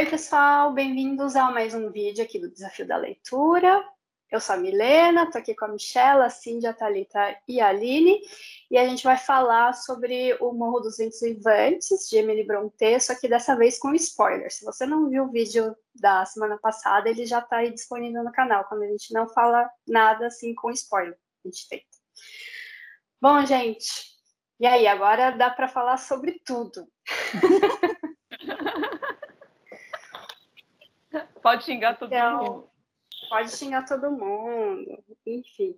Oi, pessoal, bem-vindos a mais um vídeo aqui do Desafio da Leitura. Eu sou a Milena, estou aqui com a Michelle, a Cindy, a Thalita e a Aline, e a gente vai falar sobre o Morro dos Ventos Vivantes, de Emily Brontë, só que dessa vez com spoiler. Se você não viu o vídeo da semana passada, ele já está aí disponível no canal, quando a gente não fala nada assim com spoiler, a gente tenta. Bom, gente, e aí, agora dá para falar sobre tudo. Pode xingar todo então, mundo. Pode xingar todo mundo, enfim.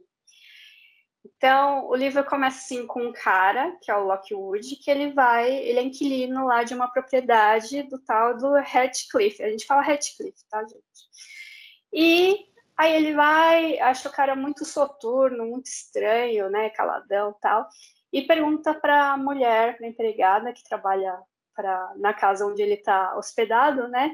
Então, o livro começa assim com um cara, que é o Lockwood, que ele vai, ele é inquilino lá de uma propriedade do tal do Hatcliffe. A gente fala Hatcliffe, tá, gente? E aí ele vai, acha o cara muito soturno, muito estranho, né, caladão tal, e pergunta para a mulher, para a empregada que trabalha pra, na casa onde ele está hospedado, né,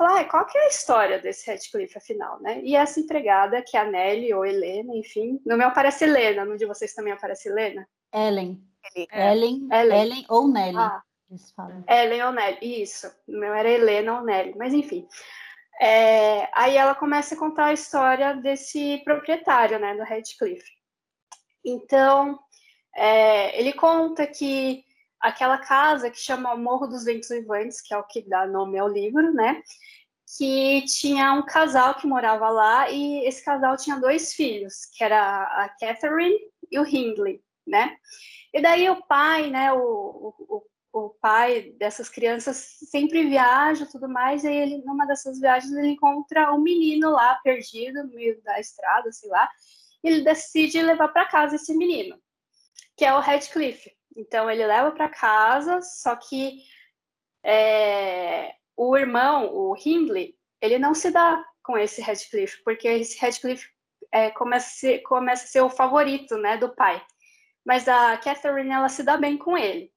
falar, ah, qual que é a história desse Radcliffe, afinal, né? E essa empregada, que é a Nelly ou Helena, enfim, no meu aparece Helena, no de vocês também aparece Helena? Ellen. É. Ellen, Ellen, Ellen ou Nelly. Ah, Ellen ou Nelly, isso. No meu era Helena ou Nelly, mas enfim. É, aí ela começa a contar a história desse proprietário, né, do Radcliffe. Então, é, ele conta que aquela casa que chama Morro dos Ventos Vivantes, que é o que dá nome ao livro, né? Que tinha um casal que morava lá e esse casal tinha dois filhos, que era a Catherine e o Hindley, né? E daí o pai, né, o, o, o pai dessas crianças sempre viaja tudo mais, e aí ele, numa dessas viagens, ele encontra um menino lá perdido no meio da estrada, sei lá, e ele decide levar para casa esse menino, que é o Radcliffe. Então ele leva para casa, só que é, o irmão, o Hindley, ele não se dá com esse Radcliffe, porque esse Radcliffe é, começa, a ser, começa a ser o favorito né, do pai. Mas a Catherine, ela se dá bem com ele.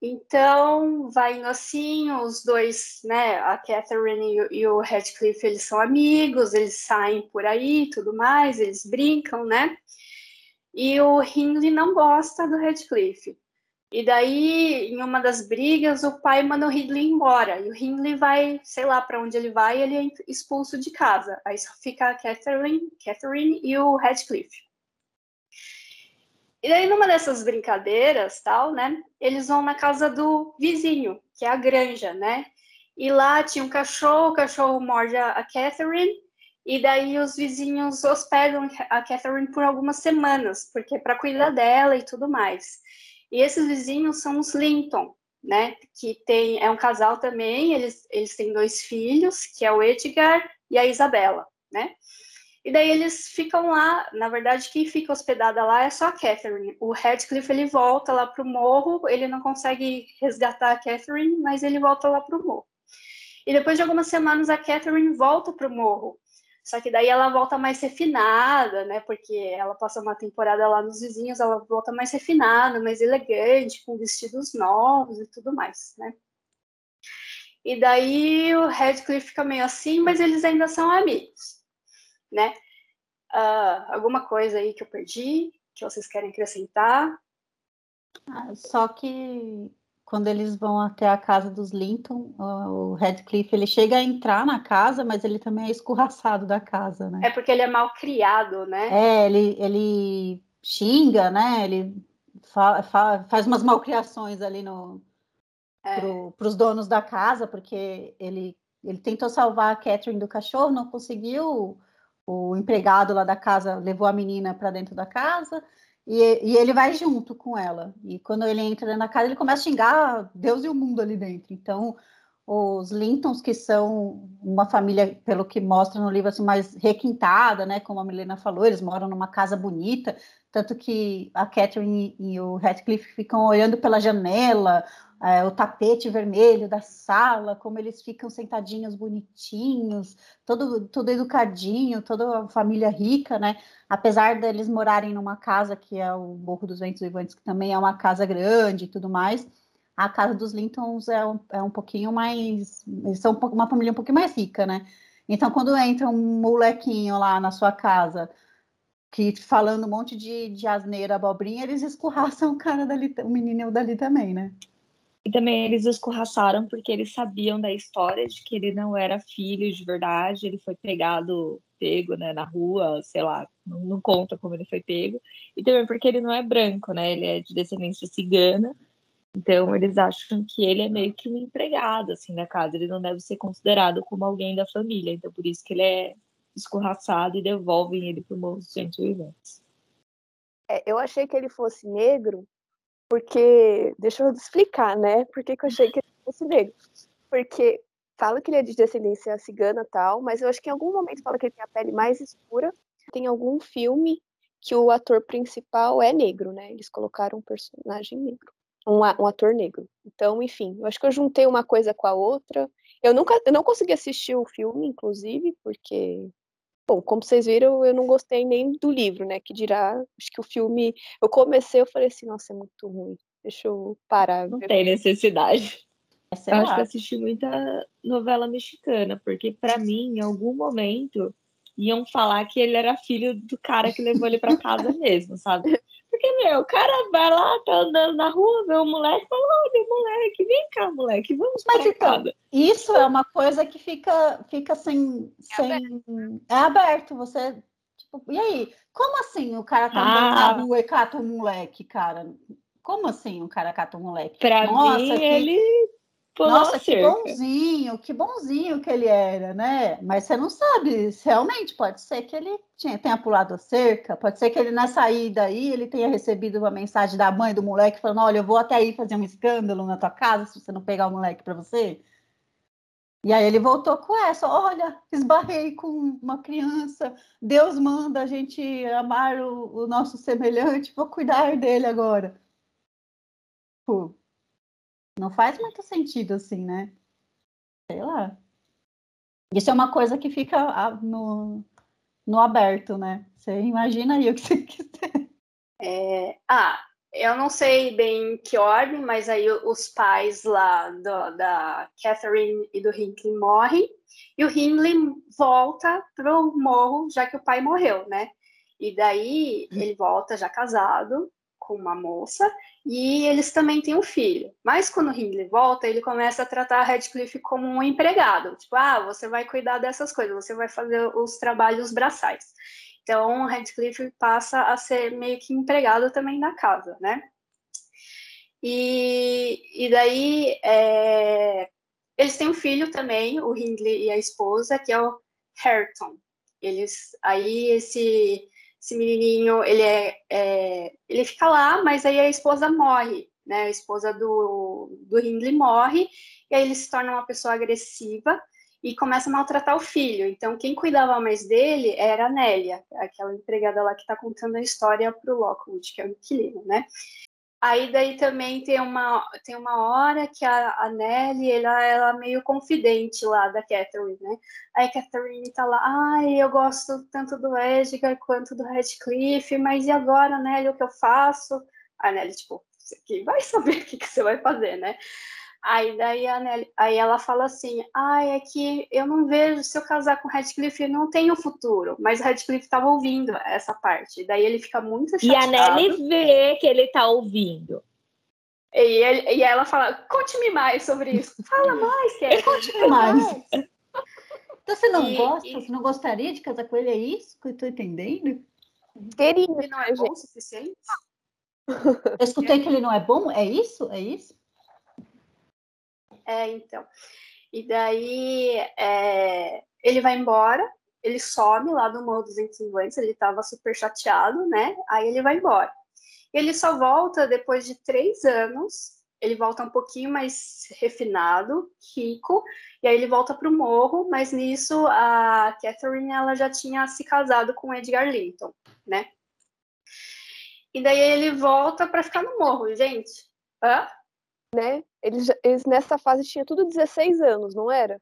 Então, vai indo assim, os dois, né, a Catherine e o, Radcliffe, eles são amigos, eles saem por aí tudo mais, eles brincam, né? E o Hindley não gosta do Radcliffe. E daí, em uma das brigas, o pai manda o Hindley embora. E o Hindley vai, sei lá para onde ele vai, ele é expulso de casa. Aí só fica a Catherine, Catherine e o Radcliffe. E daí, numa dessas brincadeiras, tal, né, eles vão na casa do vizinho, que é a granja, né? E lá tinha um cachorro, o cachorro morde a Catherine, e daí os vizinhos hospedam a Catherine por algumas semanas, porque para cuidar dela e tudo mais. E esses vizinhos são os Linton, né? Que tem é um casal também. Eles eles têm dois filhos, que é o Edgar e a Isabela, né? E daí eles ficam lá. Na verdade, quem fica hospedada lá é só a Catherine. O Radcliffe ele volta lá para o morro. Ele não consegue resgatar a Catherine, mas ele volta lá para o morro. E depois de algumas semanas a Catherine volta para o morro só que daí ela volta mais refinada, né? Porque ela passa uma temporada lá nos vizinhos, ela volta mais refinada, mais elegante, com vestidos novos e tudo mais, né? E daí o Radcliffe fica meio assim, mas eles ainda são amigos, né? Uh, alguma coisa aí que eu perdi, que vocês querem acrescentar? Ah, só que quando eles vão até a casa dos Linton, o Radcliffe ele chega a entrar na casa, mas ele também é escorraçado da casa, né? É porque ele é mal criado, né? É, ele, ele xinga, né? Ele fa, fa, faz umas malcriações ali no é. para os donos da casa, porque ele, ele tentou salvar a Catherine do cachorro, não conseguiu. O empregado lá da casa levou a menina para dentro da casa e, e, ele vai junto com ela. E quando ele entra na casa, ele começa a xingar Deus e o mundo ali dentro. Então, os Lintons, que são uma família, pelo que mostra no livro, assim, mais requintada, né? Como a Milena falou, eles moram numa casa bonita, tanto que a Catherine e o Radcliffe ficam olhando pela janela, é, o tapete vermelho da sala, como eles ficam sentadinhos bonitinhos, todo, todo educadinho, toda a família rica, né? Apesar deles morarem numa casa que é o Morro dos Ventos Vivantes, que também é uma casa grande e tudo mais, a casa dos Lintons é um, é um pouquinho mais. Eles são uma família um pouquinho mais rica, né? Então, quando entra um molequinho lá na sua casa, que falando um monte de, de asneira, abobrinha, eles escorraçam o cara dali, o menino dali também, né? E também eles escorraçaram porque eles sabiam da história de que ele não era filho de verdade, ele foi pegado, pego, né, na rua, sei lá, não, não conta como ele foi pego. E também porque ele não é branco, né, ele é de descendência cigana. Então eles acham que ele é meio que um empregado assim da casa, ele não deve ser considerado como alguém da família. Então por isso que ele é escorraçado e devolvem ele para o Morro dos Vivantes. É, eu achei que ele fosse negro porque, deixa eu explicar, né? Por que, que eu achei que ele fosse negro? Porque fala que ele é de descendência cigana tal, mas eu acho que em algum momento fala que ele tem a pele mais escura. Tem algum filme que o ator principal é negro, né? Eles colocaram um personagem negro, um, um ator negro. Então, enfim, eu acho que eu juntei uma coisa com a outra. Eu nunca, eu não consegui assistir o filme, inclusive, porque Bom, como vocês viram, eu não gostei nem do livro, né? Que dirá, acho que o filme. Eu comecei, eu falei assim, nossa, é muito ruim. Deixa eu parar. Não tem necessidade. eu acho que assisti muita novela mexicana, porque para mim, em algum momento, iam falar que ele era filho do cara que levou ele para casa mesmo, sabe? Porque, meu, o cara vai lá, tá andando na rua, vê um moleque, fala, olha, moleque, vem cá, moleque, vamos Mas pra então, casa. Isso é uma coisa que fica, fica sem, é sem... Aberto. É aberto, você... Tipo, e aí, como assim o cara tá andando ah. na rua e cata um moleque, cara? Como assim o cara cata um moleque? Pra Nossa, mim, que... ele nossa, que bonzinho, que bonzinho que ele era, né? Mas você não sabe, realmente pode ser que ele tinha, tenha pulado a cerca, pode ser que ele na saída aí ele tenha recebido uma mensagem da mãe do moleque falando: olha, eu vou até aí fazer um escândalo na tua casa se você não pegar o moleque para você. E aí ele voltou com essa: olha, esbarrei com uma criança, Deus manda a gente amar o, o nosso semelhante, vou cuidar dele agora. Pô, não faz muito sentido assim, né? Sei lá. Isso é uma coisa que fica no, no aberto, né? Você imagina aí o que você quiser. É, ah, eu não sei bem que ordem, mas aí os pais lá do, da Catherine e do Hindley morrem, e o Hindley volta pro morro, já que o pai morreu, né? E daí ele volta já casado com uma moça, e eles também têm um filho. Mas quando Hindley volta, ele começa a tratar Radcliffe como um empregado. Tipo, ah, você vai cuidar dessas coisas, você vai fazer os trabalhos braçais. Então, Radcliffe passa a ser meio que empregado também na casa, né? E, e daí, é, eles têm um filho também, o Hindley e a esposa, que é o Hareton. Eles, aí esse esse menininho, ele é, é, ele fica lá, mas aí a esposa morre, né? A esposa do, do Hindley morre, e aí ele se torna uma pessoa agressiva e começa a maltratar o filho. Então, quem cuidava mais dele era a Nélia, aquela empregada lá que está contando a história para o Lockwood, que é o inquilino, né? Aí daí também tem uma, tem uma hora que a, a Nelly, ela, ela é meio confidente lá da Catherine, né? Aí a Catherine tá lá, ai, eu gosto tanto do Edgar quanto do Radcliffe, mas e agora, Nelly, o que eu faço? A Nelly, tipo, você que vai saber o que, que você vai fazer, né? Aí daí a Nelly, aí ela fala assim: ah, é que eu não vejo se eu casar com o Radcliffe, eu não tenho futuro. Mas o Radcliffe estava ouvindo essa parte. Daí ele fica muito chateado. E a Nelly vê que ele está ouvindo. E, ele, e ela fala: conte-me mais sobre isso. Fala mais, Kelly. Conte-me mais. Então você não e, gosta, e... você não gostaria de casar com ele? É isso que eu estou entendendo? Ele não é bom o suficiente? Eu escutei que ele não é bom? É isso? É isso? É, então. E daí é, ele vai embora, ele some lá do Morro dos Incinguantes, ele estava super chateado, né? Aí ele vai embora. Ele só volta depois de três anos, ele volta um pouquinho mais refinado, rico, e aí ele volta para o morro, mas nisso a Catherine ela já tinha se casado com Edgar Linton, né? E daí ele volta para ficar no morro, gente. Hã? né? Eles, eles nessa fase tinham tudo 16 anos, não era?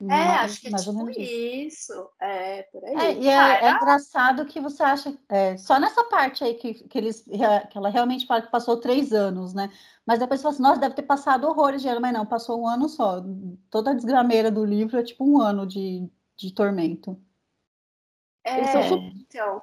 É, mais, acho que é tipo isso. É, por aí. É, e é, ah, é, engraçado que você acha, é, só nessa parte aí que, que, eles, que ela realmente fala que passou três anos, né? Mas depois você fala assim, nossa, deve ter passado horrores de mas não, passou um ano só. Toda a desgrameira do livro é tipo um ano de, de tormento. É, então,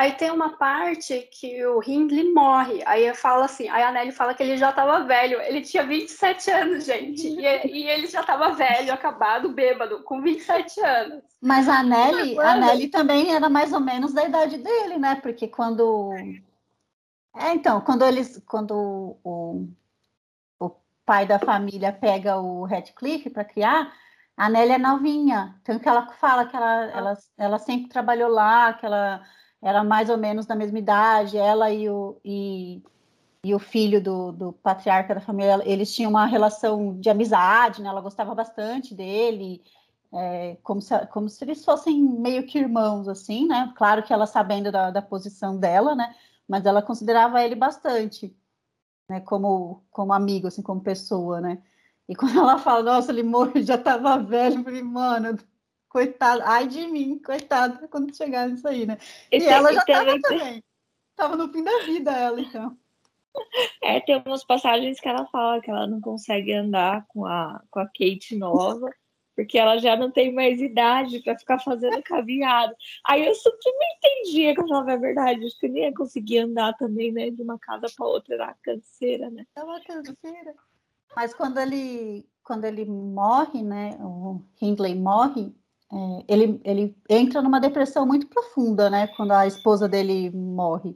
Aí tem uma parte que o Hindley morre. Aí fala assim, aí a Nelly fala que ele já estava velho. Ele tinha 27 anos, gente. E, e ele já estava velho, acabado, bêbado, com 27 anos. Mas a Nelly, a Nelly também era mais ou menos da idade dele, né? Porque quando. É, então, quando eles. Quando o, o pai da família pega o Radcliffe para criar, a Nelly é novinha. Tanto que ela fala que ela, ela, ela sempre trabalhou lá, que ela era mais ou menos da mesma idade, ela e o, e, e o filho do, do, patriarca da família, eles tinham uma relação de amizade, né? Ela gostava bastante dele, é, como, se, como se eles fossem meio que irmãos, assim, né? Claro que ela sabendo da, da posição dela, né? Mas ela considerava ele bastante, né? Como, como amigo, assim, como pessoa, né? E quando ela fala, nossa, ele morreu, já estava velho, eu falei, mano, coitado, ai de mim, coitado, quando chegar nisso aí, né? E, e ela já estava também. também. Tava no fim da vida, ela, então. É, tem umas passagens que ela fala que ela não consegue andar com a, com a Kate nova, porque ela já não tem mais idade para ficar fazendo caminhada. Aí eu super me entendia que eu falava a verdade, acho que eu nem ia conseguir andar também, né, de uma casa para outra, era canseira, né? É uma canseira. Mas quando ele, quando ele morre, né, o Hindley morre, é, ele, ele entra numa depressão muito profunda, né, quando a esposa dele morre,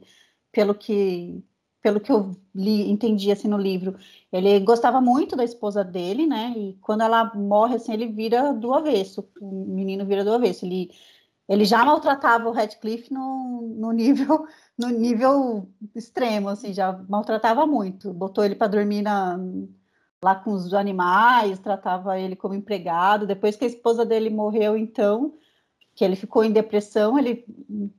pelo que pelo que eu li, entendi assim no livro, ele gostava muito da esposa dele, né? E quando ela morre, assim, ele vira do avesso, o menino vira do avesso. Ele, ele já maltratava o Radcliffe no, no nível no nível extremo, assim, já maltratava muito. Botou ele para dormir na, lá com os animais, tratava ele como empregado. Depois que a esposa dele morreu, então, que ele ficou em depressão, ele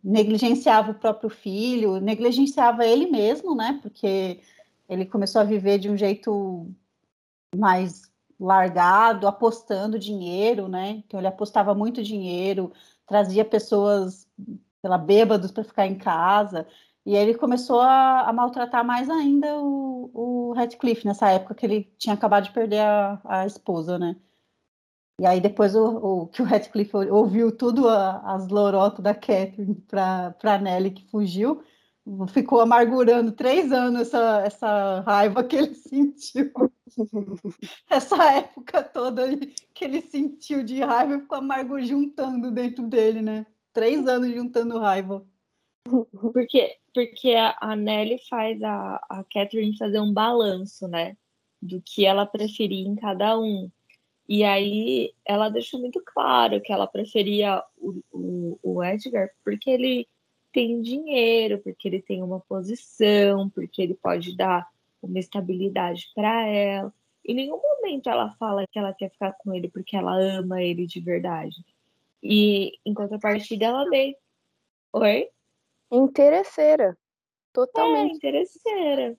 negligenciava o próprio filho, negligenciava ele mesmo, né? Porque ele começou a viver de um jeito mais largado, apostando dinheiro, né? Então ele apostava muito dinheiro, trazia pessoas, lá, bêbados para ficar em casa. E aí ele começou a, a maltratar mais ainda o, o Radcliffe nessa época que ele tinha acabado de perder a, a esposa, né? E aí depois o, o que o Radcliffe ouviu tudo a, as lorotas da Catherine para Nelly que fugiu, ficou amargurando três anos essa, essa raiva que ele sentiu. essa época toda que ele sentiu de raiva ficou amargo juntando dentro dele, né? Três anos juntando raiva. Porque, porque a, Nelly faz a, a Catherine fazer um balanço, né? Do que ela preferia em cada um. E aí ela deixou muito claro que ela preferia o, o, o Edgar porque ele tem dinheiro, porque ele tem uma posição, porque ele pode dar uma estabilidade para ela. Em nenhum momento ela fala que ela quer ficar com ele porque ela ama ele de verdade. E em contrapartida ela vê. Oi? Interesseira. Totalmente. É, interesseira.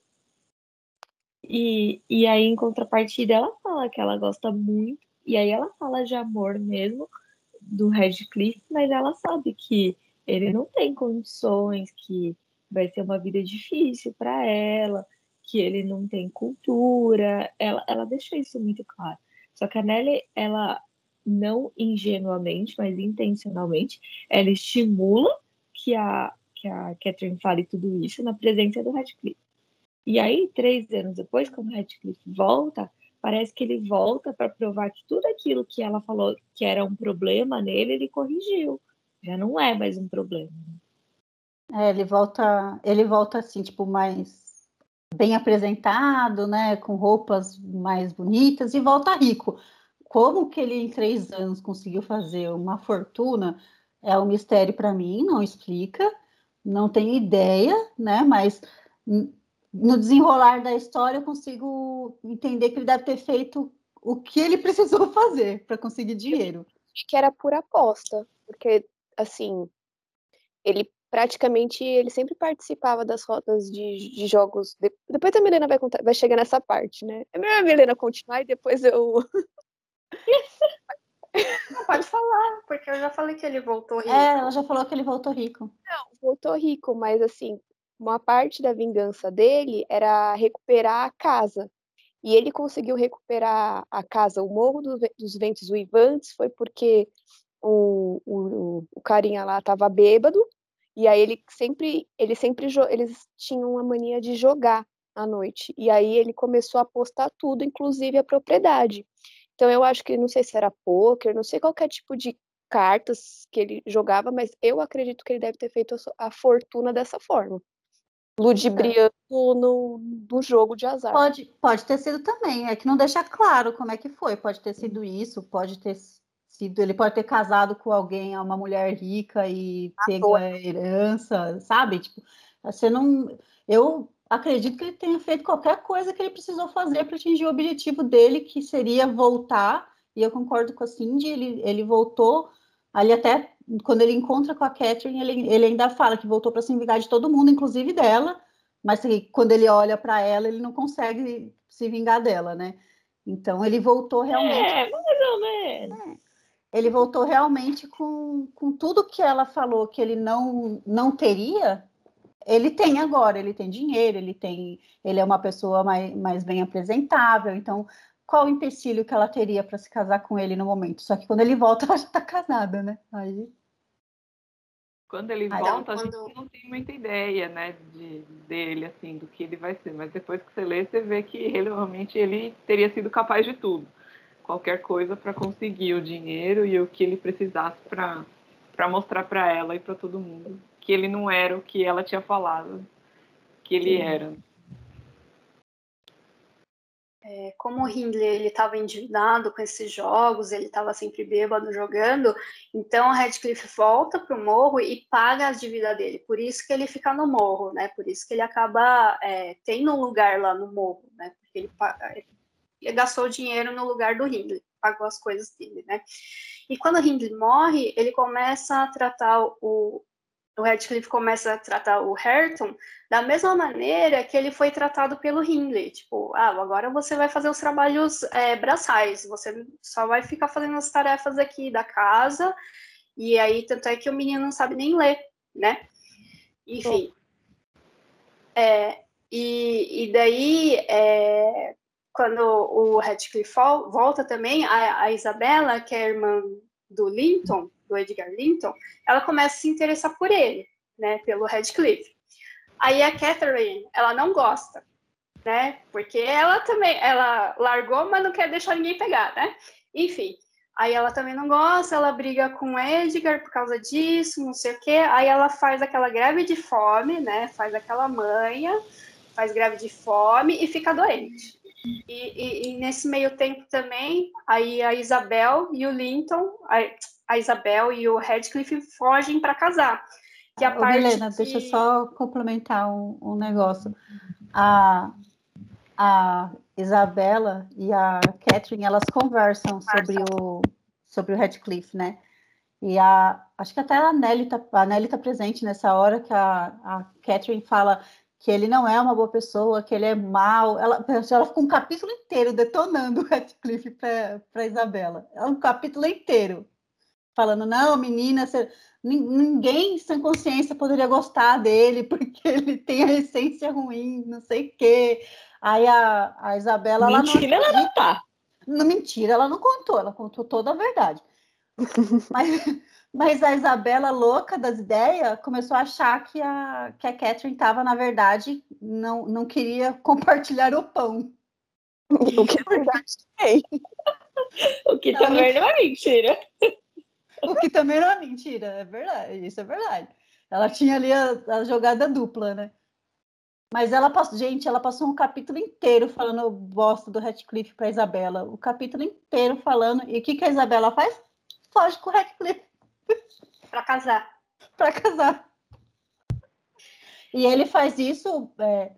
E, e aí, em contrapartida, ela fala que ela gosta muito, e aí ela fala de amor mesmo do Redcliffe, mas ela sabe que ele não tem condições, que vai ser uma vida difícil para ela, que ele não tem cultura. Ela, ela deixa isso muito claro. Só que a Nelly, ela não ingenuamente, mas intencionalmente, ela estimula que a, a Catherine fale tudo isso na presença do Radcliffe. E aí, três anos depois, quando o Radcliffe volta, parece que ele volta para provar que tudo aquilo que ela falou que era um problema nele, ele corrigiu. Já não é mais um problema. É, ele volta, ele volta assim, tipo, mais bem apresentado, né, com roupas mais bonitas e volta rico. Como que ele em três anos conseguiu fazer uma fortuna é um mistério para mim, não explica não tenho ideia, né? Mas no desenrolar da história eu consigo entender que ele deve ter feito o que ele precisou fazer para conseguir dinheiro. Que era por aposta, porque assim ele praticamente ele sempre participava das rotas de, de jogos. De, depois a Milena vai contar, vai chegar nessa parte, né? É melhor a Milena continuar e depois eu Não, pode falar, porque eu já falei que ele voltou rico. É, ela já falou que ele voltou rico. Não, voltou rico, mas assim, uma parte da vingança dele era recuperar a casa. E ele conseguiu recuperar a casa, o Morro dos Ventos Uivantes, foi porque o, o, o carinha lá estava bêbado E aí ele sempre, ele sempre, eles tinham uma mania de jogar à noite. E aí ele começou a apostar tudo, inclusive a propriedade. Então eu acho que não sei se era poker, não sei qualquer tipo de cartas que ele jogava, mas eu acredito que ele deve ter feito a fortuna dessa forma. Ludibriando é. no, no jogo de azar. Pode, pode ter sido também, é que não deixa claro como é que foi. Pode ter sido isso, pode ter sido. Ele pode ter casado com alguém, uma mulher rica e pegou a herança, sabe? Tipo, você não. Eu acredito que ele tenha feito qualquer coisa que ele precisou fazer para atingir o objetivo dele, que seria voltar. E eu concordo com a Cindy, ele, ele voltou ali até quando ele encontra com a Catherine, ele, ele ainda fala que voltou para se vingar de todo mundo, inclusive dela, mas quando ele olha para ela, ele não consegue se vingar dela, né? Então ele voltou realmente. É, mais ou menos. É, ele voltou realmente com, com tudo que ela falou que ele não, não teria, ele tem agora, ele tem dinheiro, ele tem, ele é uma pessoa mais, mais bem apresentável, então qual o empecilho que ela teria para se casar com ele no momento? Só que quando ele volta, ela já está casada, né? Aí. Quando ele Aí, volta, quando... a gente não tem muita ideia, né, de, dele, assim, do que ele vai ser. Mas depois que você lê, você vê que ele realmente ele teria sido capaz de tudo. Qualquer coisa para conseguir o dinheiro e o que ele precisasse para mostrar para ela e para todo mundo que ele não era o que ela tinha falado que ele Sim. era. É, como o Hindley ele estava endividado com esses jogos, ele estava sempre bêbado jogando, então o Radcliffe volta para o morro e paga as dívidas dele. Por isso que ele fica no morro, né? Por isso que ele acaba é, tendo um lugar lá no morro, né? Porque ele, ele gastou dinheiro no lugar do Hindley, pagou as coisas dele, né? E quando o Hindley morre, ele começa a tratar o, o Radcliffe começa a tratar o Hareton da mesma maneira que ele foi tratado pelo Hindley. Tipo, ah, agora você vai fazer os trabalhos é, braçais, você só vai ficar fazendo as tarefas aqui da casa, e aí tanto é que o menino não sabe nem ler, né? Enfim. É, e, e daí, é, quando o Radcliffe volta também, a, a Isabela, que é a irmã do Linton, do Edgar Linton, ela começa a se interessar por ele, né, pelo Radcliffe. Aí a Catherine, ela não gosta, né, porque ela também, ela largou, mas não quer deixar ninguém pegar, né, enfim. Aí ela também não gosta, ela briga com o Edgar por causa disso, não sei o quê. Aí ela faz aquela greve de fome, né, faz aquela manha, faz greve de fome e fica doente. E, e, e, nesse meio tempo também, aí a Isabel e o Linton, a, Isabel e o Radcliffe fogem para casar. Que a Ô, parte Helena, que... deixa eu só complementar um, um negócio. A, a Isabela e a Catherine, elas conversam sobre o, sobre o Radcliffe, né? E a, acho que até a Nelly está tá presente nessa hora que a, a Catherine fala que ele não é uma boa pessoa, que ele é mau. Ela, ela ficou um capítulo inteiro detonando o Radcliffe para Isabela. É um capítulo inteiro. Falando, não, menina, você, ninguém sem consciência poderia gostar dele, porque ele tem a essência ruim, não sei o quê. Aí a, a Isabela. Mentira, ela não, ela não tá. Não, mentira, ela não contou, ela contou toda a verdade. Mas mas a Isabela, louca das ideias, começou a achar que a, que a Catherine estava, na verdade, não, não queria compartilhar o pão. O que é verdade também. o que também não é mentira. O que também não é mentira, é verdade, isso é verdade. Ela tinha ali a, a jogada dupla, né? Mas ela passou, gente, ela passou um capítulo inteiro falando bosta do Radcliffe para Isabela. O capítulo inteiro falando. E o que, que a Isabela faz? Foge com o Radcliffe. Para casar. Para casar. E ele faz isso. É,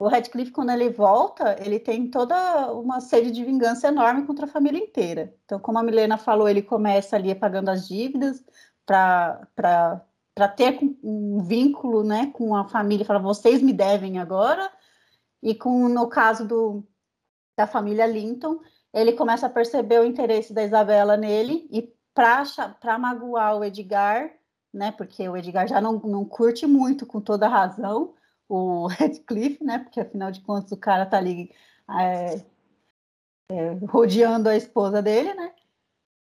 o Radcliffe, quando ele volta, ele tem toda uma sede de vingança enorme contra a família inteira. Então, como a Milena falou, ele começa ali pagando as dívidas para ter um vínculo né, com a família, fala, vocês me devem agora. E com, no caso do, da família Linton, ele começa a perceber o interesse da Isabela nele e para magoar o Edgar, né? Porque o Edgar já não, não curte muito, com toda razão, o Redcliffe, né? Porque afinal de contas o cara tá ali é, é, rodeando a esposa dele, né?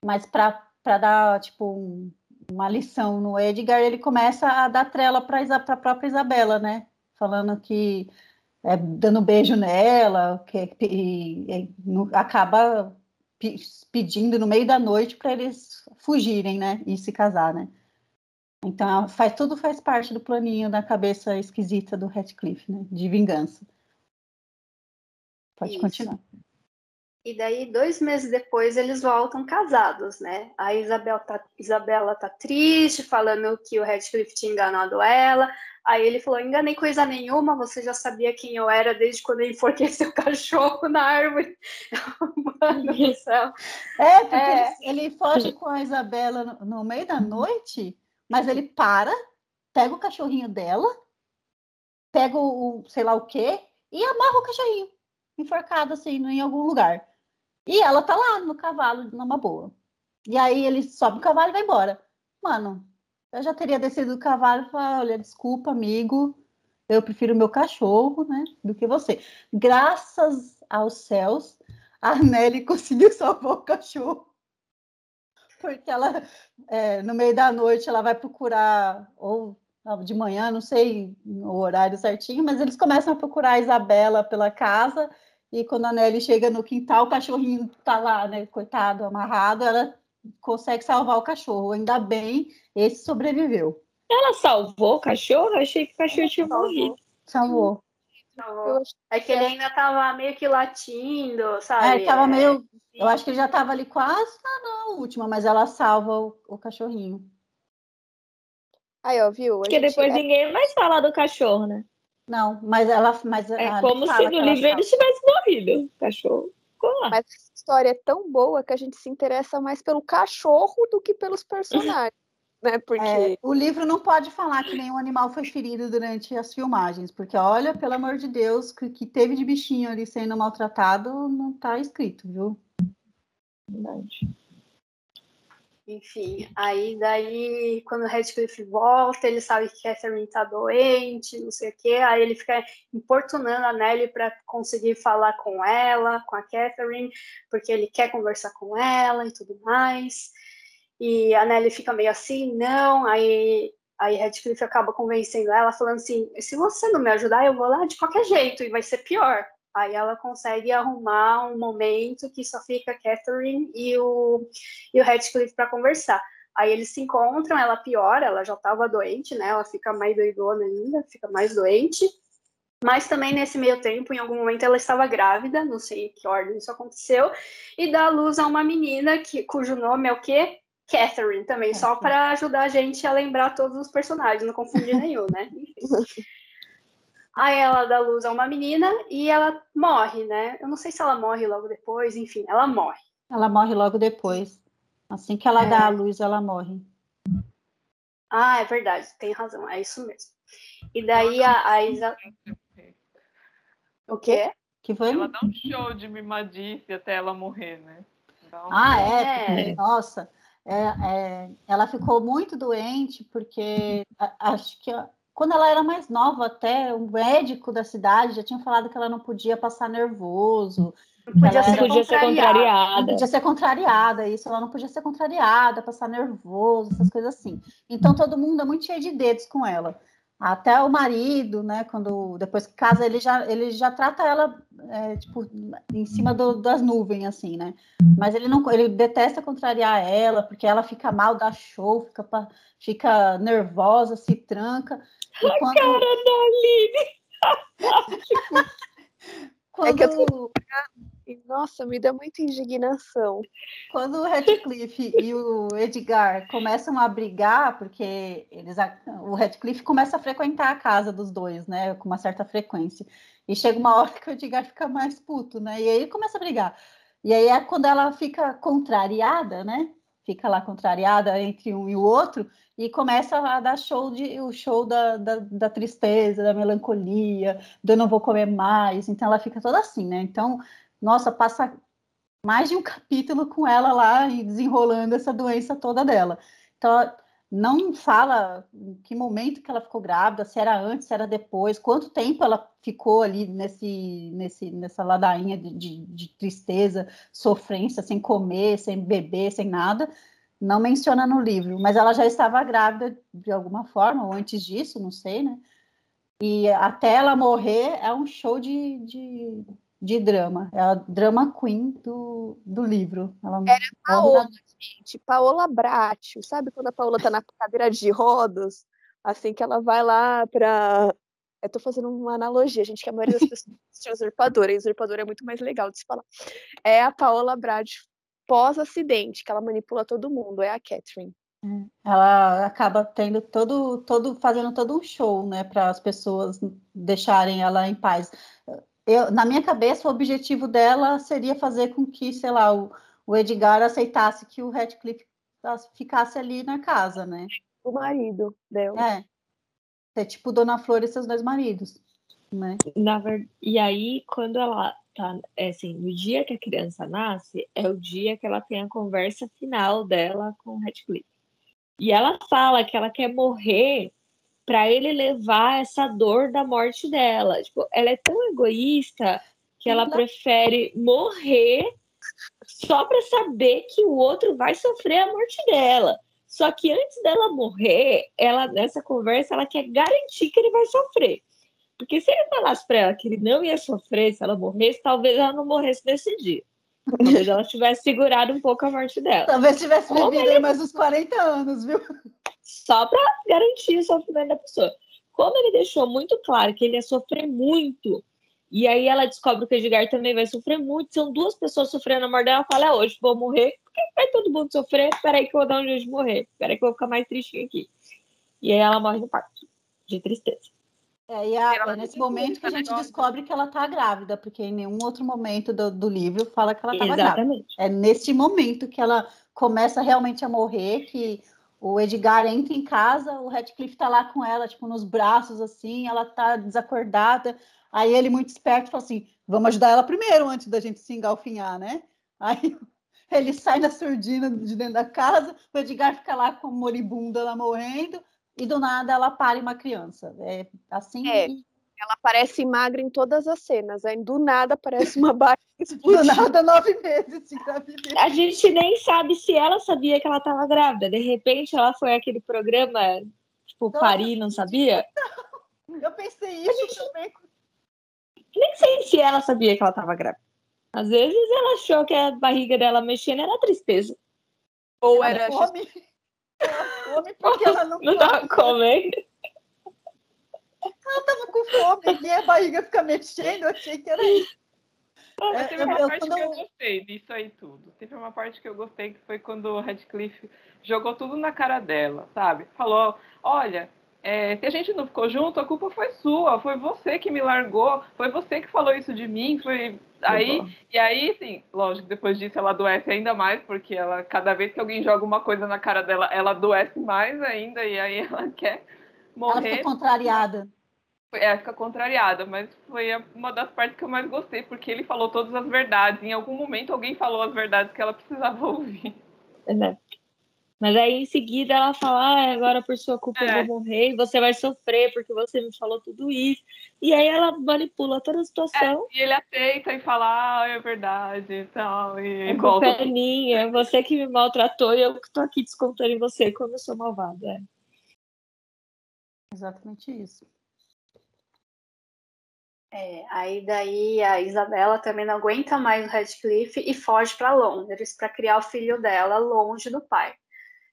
Mas para dar tipo um, uma lição no Edgar, ele começa a dar trela para a própria Isabela, né? Falando que é, dando beijo nela, que e, e, acaba pedindo no meio da noite para eles fugirem, né? E se casar, né? Então, faz, tudo faz parte do planinho da cabeça esquisita do Radcliffe, né? De vingança. Pode Isso. continuar. E daí, dois meses depois, eles voltam casados, né? A Isabel tá, Isabela tá triste, falando que o Radcliffe tinha enganado ela. Aí ele falou: enganei coisa nenhuma, você já sabia quem eu era desde quando eu enforquei seu cachorro na árvore. Mano do céu. É, porque é. Ele, ele, foge com a Isabela no, no meio da noite, mas ele para, pega o cachorrinho dela, pega o, sei lá o quê, e amarra o cachorrinho, enforcado assim, em algum lugar. E ela tá lá no cavalo, numa boa. E aí ele sobe o cavalo e vai embora. Mano, eu já teria descido do cavalo e falado, olha, desculpa, amigo, eu prefiro meu cachorro, né, do que você. Graças aos céus, a Nelly conseguiu salvar o cachorro. Porque ela, é, no meio da noite, ela vai procurar, ou de manhã, não sei o horário certinho, mas eles começam a procurar a Isabela pela casa e quando a Nelly chega no quintal, o cachorrinho tá lá, né, coitado, amarrado, ela consegue salvar o cachorro. Ainda bem, esse sobreviveu. Ela salvou o cachorro? Eu achei que o cachorro tinha morrido. Salvou. É que ele ainda tava meio que latindo, sabe? É, ele tava meio. Eu acho que ele já tava ali quase na última, mas ela salva o, o cachorrinho. Aí, ó, viu? Porque depois é... ninguém mais fala do cachorro, né? Não, mas ela. Mas é como se no livro ele tivesse morrido. O cachorro ficou lá. Mas a história é tão boa que a gente se interessa mais pelo cachorro do que pelos personagens. Né? Porque é, o livro não pode falar que nenhum animal foi ferido durante as filmagens, porque olha, pelo amor de Deus, que, que teve de bichinho ali sendo maltratado, não está escrito, viu? Verdade. Enfim, aí daí, quando o Radcliffe volta, ele sabe que Catherine tá doente, não sei o quê, aí ele fica importunando a Nelly para conseguir falar com ela, com a Catherine, porque ele quer conversar com ela e tudo mais. E a Nelly fica meio assim, não, aí Aí Radcliffe acaba convencendo ela, falando assim: se você não me ajudar, eu vou lá de qualquer jeito e vai ser pior. Aí ela consegue arrumar um momento que só fica Catherine e o, e o Radcliffe para conversar. Aí eles se encontram, ela piora, ela já estava doente, né? Ela fica mais doidona ainda, fica mais doente. Mas também nesse meio tempo, em algum momento, ela estava grávida, não sei em que ordem isso aconteceu, e dá luz a uma menina que, cujo nome é o quê? Catherine também, só para ajudar a gente a lembrar todos os personagens, não confundir nenhum, né? Enfim. Aí ela dá luz a uma menina e ela morre, né? Eu não sei se ela morre logo depois, enfim, ela morre. Ela morre logo depois. Assim que ela é. dá a luz, ela morre. Ah, é verdade, tem razão, é isso mesmo. E daí a, a Isa. O quê? Que foi? Ela dá um show de mimadice até ela morrer, né? Então... Ah, é? é. Nossa, é, é, ela ficou muito doente porque acho que quando ela era mais nova, até o médico da cidade já tinha falado que ela não podia passar nervoso. Não podia, ser, podia ser contrariada. Não podia ser contrariada, isso, ela não podia ser contrariada, passar nervoso, essas coisas assim. Então todo mundo é muito cheio de dedos com ela. Até o marido, né, quando depois que casa, ele já, ele já trata ela é, tipo em cima do, das nuvens, assim, né? Mas ele não, ele detesta contrariar ela, porque ela fica mal, dá show, fica, fica nervosa, se tranca. E a quando... cara da Aline! quando... É que eu tô... Nossa, me dá muita indignação. Quando o Radcliffe e o Edgar começam a brigar, porque eles, o Radcliffe começa a frequentar a casa dos dois, né, com uma certa frequência. E chega uma hora que o Edgar fica mais puto, né? E aí ele começa a brigar. E aí é quando ela fica contrariada, né? Fica lá contrariada entre um e o outro, e começa a dar show de o show da, da, da, tristeza, da melancolia, do eu não vou comer mais. Então ela fica toda assim, né? Então, nossa, passa mais de um capítulo com ela lá e desenrolando essa doença toda dela. Então, não fala em que momento que ela ficou grávida, se era antes, se era depois, quanto tempo ela ficou ali nesse, nesse, nessa ladainha de, de, de tristeza, sofrência, sem comer, sem beber, sem nada não menciona no livro, mas ela já estava grávida de alguma forma, ou antes disso, não sei, né? E até ela morrer é um show de, de, de drama. É a drama queen do, do livro. Ela Era Paola, gente. Paola Bracho. Sabe quando a Paola tá na cadeira de rodas? Assim que ela vai lá para eu tô fazendo uma analogia, gente, que a maioria das pessoas assiste Usurpadora, e Usurpadora é muito mais legal de se falar. É a Paola Bracho pós-acidente, que ela manipula todo mundo, é a Catherine. É, ela acaba tendo todo, todo, fazendo todo um show, né, para as pessoas deixarem ela em paz. Eu, na minha cabeça, o objetivo dela seria fazer com que, sei lá, o, o Edgar aceitasse que o Radcliffe ficasse ali na casa, né? O marido dela. É. É tipo Dona Flor e seus dois maridos, né? Na verdade, e aí, quando ela tá, é assim, no dia que a criança nasce, é o dia que ela tem a conversa final dela com o Radcliffe. E ela fala que ela quer morrer para ele levar essa dor da morte dela. Tipo, ela é tão egoísta que ela prefere morrer só para saber que o outro vai sofrer a morte dela. Só que antes dela morrer, ela nessa conversa ela quer garantir que ele vai sofrer. Porque se ele falasse para ela que ele não ia sofrer se ela morresse, talvez ela não morresse nesse dia. Talvez ela tivesse segurado um pouco a morte dela. Talvez tivesse vivido ele... mais uns 40 anos, viu? Só para garantir o sofrimento da pessoa. Como ele deixou muito claro que ele ia sofrer muito, e aí ela descobre que o Edgar também vai sofrer muito, são duas pessoas sofrendo a morte dela, ela fala, ah, hoje vou morrer, porque vai todo mundo sofrer, peraí que eu vou dar um jeito de morrer, peraí que eu vou ficar mais tristinho aqui. E aí ela morre no parto, de tristeza. É, e a, é nesse momento que a gente descobre que ela tá grávida, porque em nenhum outro momento do, do livro fala que ela estava grávida. É nesse momento que ela começa realmente a morrer, que o Edgar entra em casa, o Radcliffe tá lá com ela, tipo, nos braços, assim, ela tá desacordada. Aí ele, muito esperto, fala assim: vamos ajudar ela primeiro, antes da gente se engalfinhar, né? Aí ele sai na surdina de dentro da casa, o Edgar fica lá com moribunda, ela morrendo e do nada ela para uma criança. É assim. É, ela parece magra em todas as cenas, aí do nada parece uma barriga Do nada, nove meses de gravidez. A gente nem sabe se ela sabia que ela estava grávida. De repente, ela foi aquele programa, tipo, Nossa, parir, não sabia? Não. Eu pensei isso gente... também. Nem sei se ela sabia que ela estava grávida. Às vezes ela achou que a barriga dela mexendo era tristeza. Ou era. Fome. fome porque ela não, não tava comendo. Ela tava com fome e a barriga fica mexendo, eu achei que era isso. Mas teve uma eu, parte que eu gostei disso aí tudo. Teve uma parte que eu gostei que foi quando o Radcliffe jogou tudo na cara dela, sabe? Falou: olha, é, se a gente não ficou junto, a culpa foi sua, foi você que me largou, foi você que falou isso de mim, foi aí e aí, sim, lógico, depois disso ela adoece ainda mais, porque ela cada vez que alguém joga uma coisa na cara dela, ela adoece mais ainda e aí ela quer morrer. Ela fica contrariada. É, fica contrariada, mas foi uma das partes que eu mais gostei, porque ele falou todas as verdades. Em algum momento alguém falou as verdades que ela precisava ouvir. É. Mas aí em seguida ela fala, ah, agora por sua culpa é. eu vou morrer e você vai sofrer porque você me falou tudo isso. E aí ela manipula toda a situação. É, e ele aceita e fala, ah, é verdade e tal. E a culpa é minha, você que me maltratou e eu que tô aqui descontando em você como eu sou malvada. Exatamente isso. É, aí daí a Isabela também não aguenta mais o Radcliffe e foge para Londres para criar o filho dela longe do pai.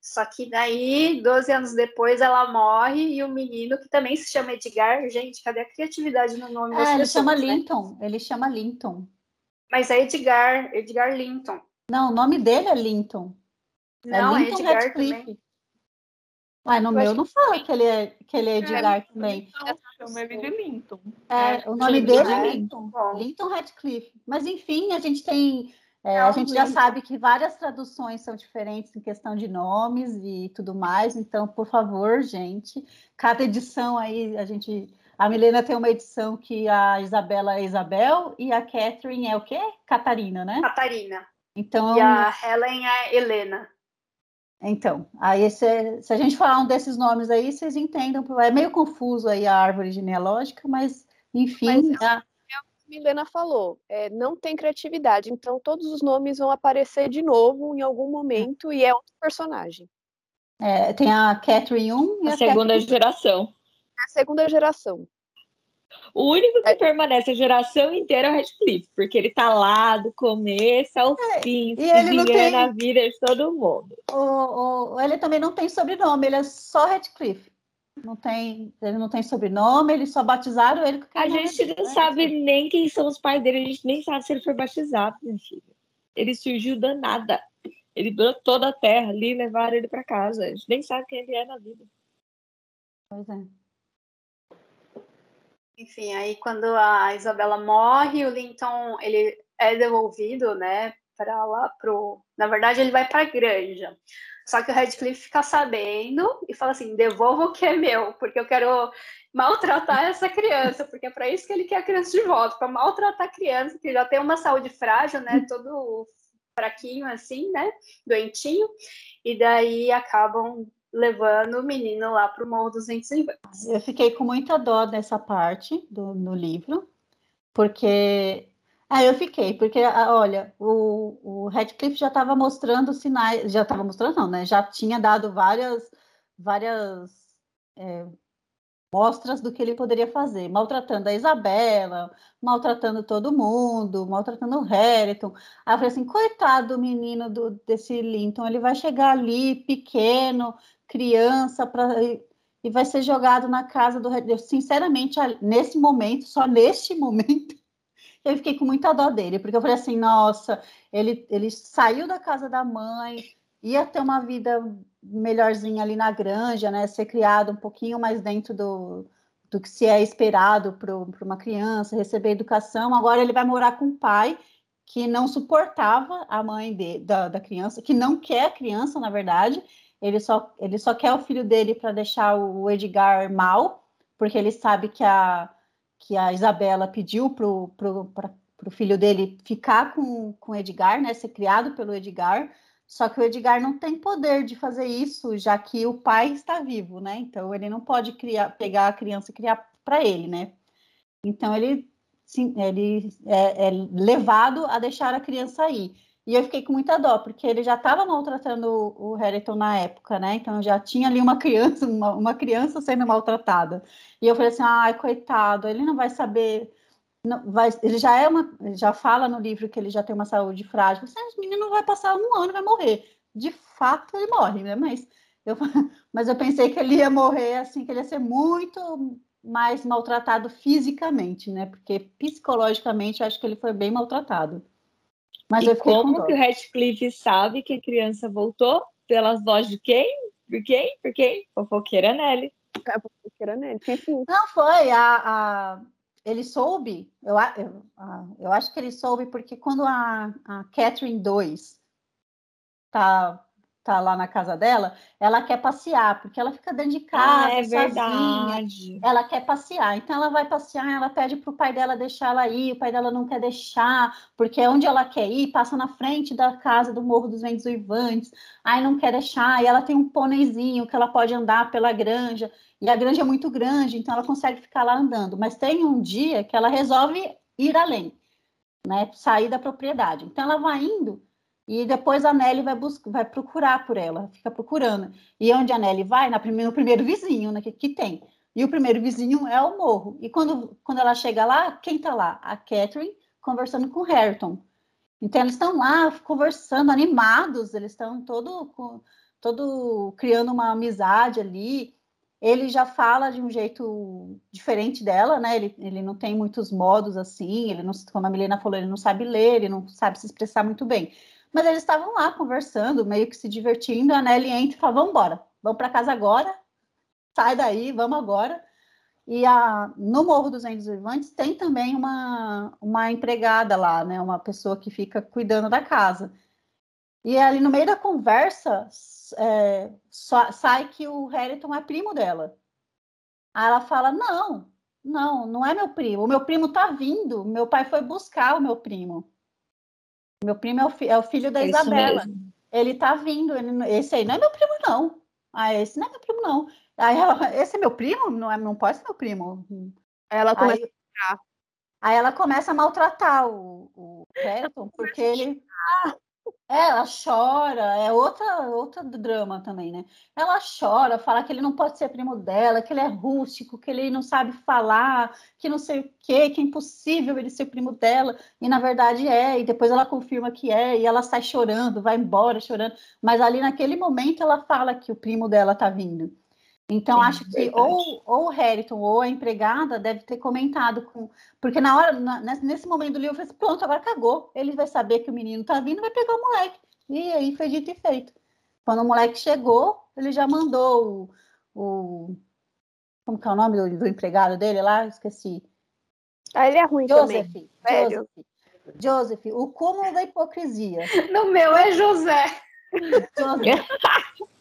Só que daí, 12 anos depois, ela morre e o menino, que também se chama Edgar, gente, cadê a criatividade no nome é, ele chama né? Linton, ele chama Linton. Mas é Edgar, Edgar Linton. Não, o nome dele é Linton. É não, é, Linton é Edgar Radcliffe. também. Ué, no meu não fala que ele é, que ele é, é Edgar é, também. Chama ele de Linton. É, o nome dele é Linton. Linton Radcliffe. Mas enfim, a gente tem é, a gente já sabe que várias traduções são diferentes em questão de nomes e tudo mais, então, por favor, gente, cada edição aí, a gente. A Milena tem uma edição que a Isabela é Isabel e a Catherine é o quê? Catarina, né? Catarina. Então, e a Helen é Helena. Então, aí se, se a gente falar um desses nomes aí, vocês entendam, é meio confuso aí a árvore genealógica, mas enfim. Mas, a Milena falou, é, não tem criatividade, então todos os nomes vão aparecer de novo em algum momento e é outro personagem. É, tem a Catherine 1 e a, a segunda Catherine... geração. A segunda geração. O único que é. permanece a geração inteira é o Redcliffe, porque ele tá lá do começo ao é, fim, e ele não tem a vida de todo mundo. O, o, ele também não tem sobrenome, ele é só Redcliffe. Não tem, ele não tem sobrenome, eles só batizaram ele com A gente não né? sabe nem quem são os pais dele, a gente nem sabe se ele foi batizado, minha filha. Ele surgiu da nada. Ele brotou da terra ali e levaram ele para casa. A gente nem sabe quem ele é na vida. Pois é. Enfim, aí quando a Isabela morre, o Linton ele é devolvido, né, para lá pro, na verdade ele vai para a granja. Só que o Radcliffe fica sabendo e fala assim: devolva o que é meu, porque eu quero maltratar essa criança, porque é para isso que ele quer a criança de volta, para maltratar a criança, que já tem uma saúde frágil, né? Todo fraquinho assim, né? Doentinho. E daí acabam levando o menino lá para o Morro dos Ventos Eu fiquei com muita dó nessa parte do, livro, porque ah, eu fiquei, porque, olha, o, o Radcliffe já estava mostrando sinais, já estava mostrando, não, né? Já tinha dado várias, várias é, mostras do que ele poderia fazer, maltratando a Isabela, maltratando todo mundo, maltratando o Harrington. Aí eu falei assim, coitado do menino do, desse Linton, ele vai chegar ali pequeno, criança, pra, e vai ser jogado na casa do Radcliffe. Sinceramente, nesse momento, só neste momento, eu fiquei com muita dó dele, porque eu falei assim, nossa, ele, ele saiu da casa da mãe, ia ter uma vida melhorzinha ali na granja, né? Ser criado um pouquinho mais dentro do, do que se é esperado para uma criança, receber educação. Agora ele vai morar com um pai que não suportava a mãe de, da, da criança, que não quer a criança, na verdade. Ele só, ele só quer o filho dele para deixar o Edgar mal, porque ele sabe que a, que a Isabela pediu para o filho dele ficar com, com o Edgar, né, ser criado pelo Edgar, só que o Edgar não tem poder de fazer isso, já que o pai está vivo, né? Então ele não pode criar, pegar a criança e criar para ele, né? Então ele, sim, ele é, é, levado a deixar a criança aí. E eu fiquei com muita dó, porque ele já estava maltratando o, o na época, né? Então já tinha ali uma criança, uma, uma criança sendo maltratada. E eu falei assim, ai, coitado, ele não vai saber. Não, vai, ele já é uma, já fala no livro que ele já tem uma saúde frágil. Assim, o menino vai passar um ano, vai morrer. De fato, ele morre, né? Mas eu, mas eu pensei que ele ia morrer assim, que ele ia ser muito mais maltratado fisicamente, né? Porque psicologicamente eu acho que ele foi bem maltratado. Mas e como que o Radcliffe sabe que a criança voltou? Pelas vozes de quem? Por quem? Por quem? Fofoqueira Nelly. É, fofoqueira Nelly. Não, foi. A, a, ele soube, eu, eu, eu acho que ele soube porque quando a, a Catherine 2 tá tá lá na casa dela, ela quer passear, porque ela fica dentro de casa, ah, é sozinha, verdade. ela quer passear. Então ela vai passear, ela pede para o pai dela deixar ela ir, o pai dela não quer deixar, porque onde ela quer ir, passa na frente da casa do Morro dos Ventos Uivantes, aí não quer deixar, e ela tem um pôneizinho que ela pode andar pela granja, e a granja é muito grande, então ela consegue ficar lá andando, mas tem um dia que ela resolve ir além, né, sair da propriedade. Então ela vai indo, e depois a Nelly vai, buscar, vai procurar por ela, fica procurando. E onde a Nelly vai? Na primeiro, no primeiro vizinho né, que, que tem. E o primeiro vizinho é o morro. E quando, quando ela chega lá, quem está lá? A Catherine conversando com o Harrington. Então eles estão lá conversando, animados, eles estão todo, todo criando uma amizade ali. Ele já fala de um jeito diferente dela, né? Ele, ele não tem muitos modos assim, ele não, como a Milena falou, ele não sabe ler, ele não sabe se expressar muito bem. Mas eles estavam lá conversando, meio que se divertindo. A Nelly entra e fala: Vamos embora, vamos para casa agora, sai daí, vamos agora. E a, no Morro dos Índios Vivantes tem também uma, uma empregada lá, né? Uma pessoa que fica cuidando da casa. E ali no meio da conversa é, só, sai que o Harrington é primo dela. Aí ela fala: Não, não, não é meu primo. O meu primo tá vindo. Meu pai foi buscar o meu primo. Meu primo é o, fi é o filho da Isabela. Ele tá vindo. Ele, esse aí não é meu primo, não. Ah, esse não é meu primo, não. Aí ela, esse é meu primo? Não, é, não pode ser meu primo. Aí ela começa aí, a Aí ela começa a maltratar o, o porque ele. É, ela chora, é outra, outra drama também, né? Ela chora, fala que ele não pode ser primo dela, que ele é rústico, que ele não sabe falar, que não sei o quê, que é impossível ele ser primo dela, e na verdade é, e depois ela confirma que é, e ela sai chorando, vai embora chorando, mas ali naquele momento ela fala que o primo dela tá vindo. Então, Sim, acho que ou, ou o Harrington ou a empregada deve ter comentado com. Porque na hora, na, nesse momento do livro, eu falei assim, pronto, agora cagou. Ele vai saber que o menino tá vindo vai pegar o moleque. E aí foi dito e feito. Quando o moleque chegou, ele já mandou o. o como que é o nome do, do empregado dele lá? Esqueci. Ah, ele é ruim Joseph, também. Joseph, Joseph, o cúmulo da hipocrisia. No meu é José. Joseph.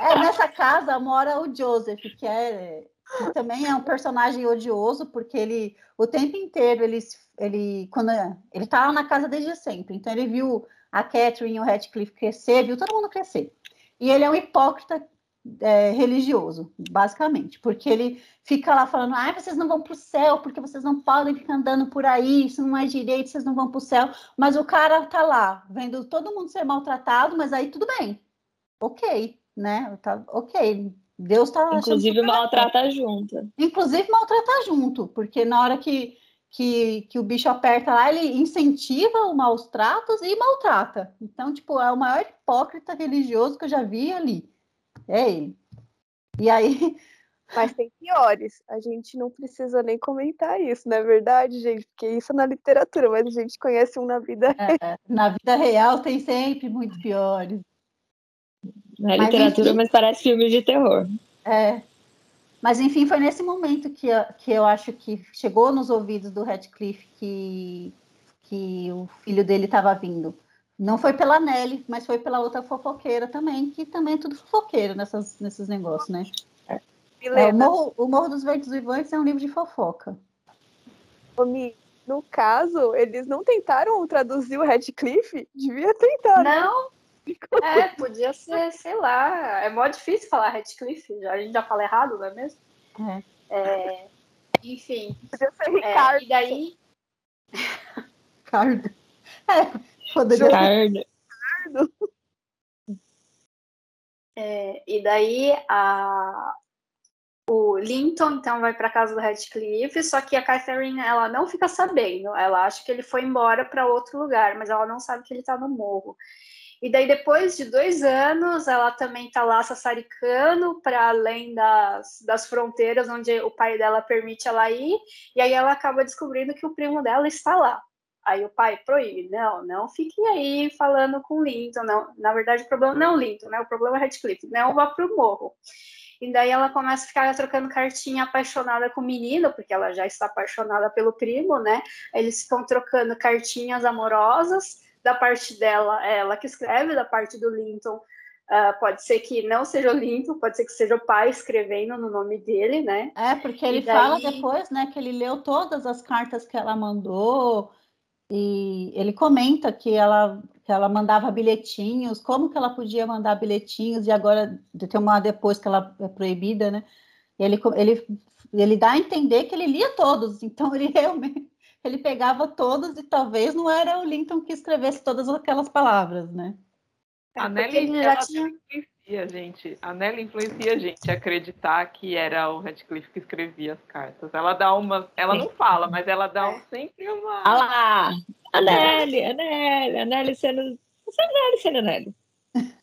É, nessa casa mora o Joseph, que, é, que também é um personagem odioso, porque ele, o tempo inteiro, ele, ele, quando, ele tá na casa desde sempre. Então, ele viu a Catherine e o Radcliffe crescer, viu todo mundo crescer. E ele é um hipócrita é, religioso, basicamente, porque ele fica lá falando: ah, vocês não vão para o céu, porque vocês não podem ficar andando por aí, isso não é direito, vocês não vão para o céu. Mas o cara tá lá, vendo todo mundo ser maltratado, mas aí tudo bem, ok, né? Tá, ok, Deus está. Inclusive maltrata junto. Inclusive maltrata junto, porque na hora que, que, que o bicho aperta lá, ele incentiva os maus tratos e maltrata. Então, tipo, é o maior hipócrita religioso que eu já vi ali. É ele. E aí. Mas tem piores. A gente não precisa nem comentar isso, não é verdade, gente? Porque isso é na literatura, mas a gente conhece um na vida é, Na vida real tem sempre muito piores. Na mas, literatura, enfim, mas parece filme de terror. É. Mas, enfim, foi nesse momento que, que eu acho que chegou nos ouvidos do Radcliffe que, que o filho dele estava vindo. Não foi pela Nelly, mas foi pela outra fofoqueira também, que também é tudo fofoqueiro nessas, nesses negócios, né? É, o, Morro, o Morro dos Ventos Vivantes é um livro de fofoca. Mi, no caso, eles não tentaram traduzir o Radcliffe? Devia tentar. Né? É, podia ser, sei lá. É mó difícil falar Radcliffe, a gente já fala errado, não é mesmo? É. é enfim. Podia ser Ricardo. É, e daí. Ricardo. É, poderia Ricardo. Ricardo. É, e daí a, o Linton então vai para casa do Radcliffe, só que a Catherine ela não fica sabendo, ela acha que ele foi embora para outro lugar, mas ela não sabe que ele está no morro. E daí, depois de dois anos, ela também está lá sassaricando para além das, das fronteiras onde o pai dela permite ela ir, e aí ela acaba descobrindo que o primo dela está lá. Aí o pai proíbe, não, não fiquem aí falando com Linton, não. Na verdade, o problema não é o Linton, né? O problema é o Radcliffe, não vá o morro. E daí ela começa a ficar trocando cartinha apaixonada com o menino, porque ela já está apaixonada pelo primo, né? Eles ficam trocando cartinhas amorosas, da parte dela, é ela que escreve, da parte do Linton, uh, pode ser que não seja o Linton, pode ser que seja o pai escrevendo no nome dele, né? É, porque ele daí... fala depois, né, que ele leu todas as cartas que ela mandou e ele comenta que ela que ela mandava bilhetinhos, como que ela podia mandar bilhetinhos e agora tem uma depois que ela é proibida, né? Ele, ele, ele dá a entender que ele lia todos, então ele realmente ele pegava todos e talvez não era o Linton que escrevesse todas aquelas palavras, né? A Nelly já tinha... influencia, gente. A Nelly influencia a gente a acreditar que era o Radcliffe que escrevia as cartas. Ela dá uma. Ela não fala, mas ela dá um, sempre uma. Ah lá! A Nelly, a Nelly, a Nelly sendo. Você é Nelly sendo Nelly.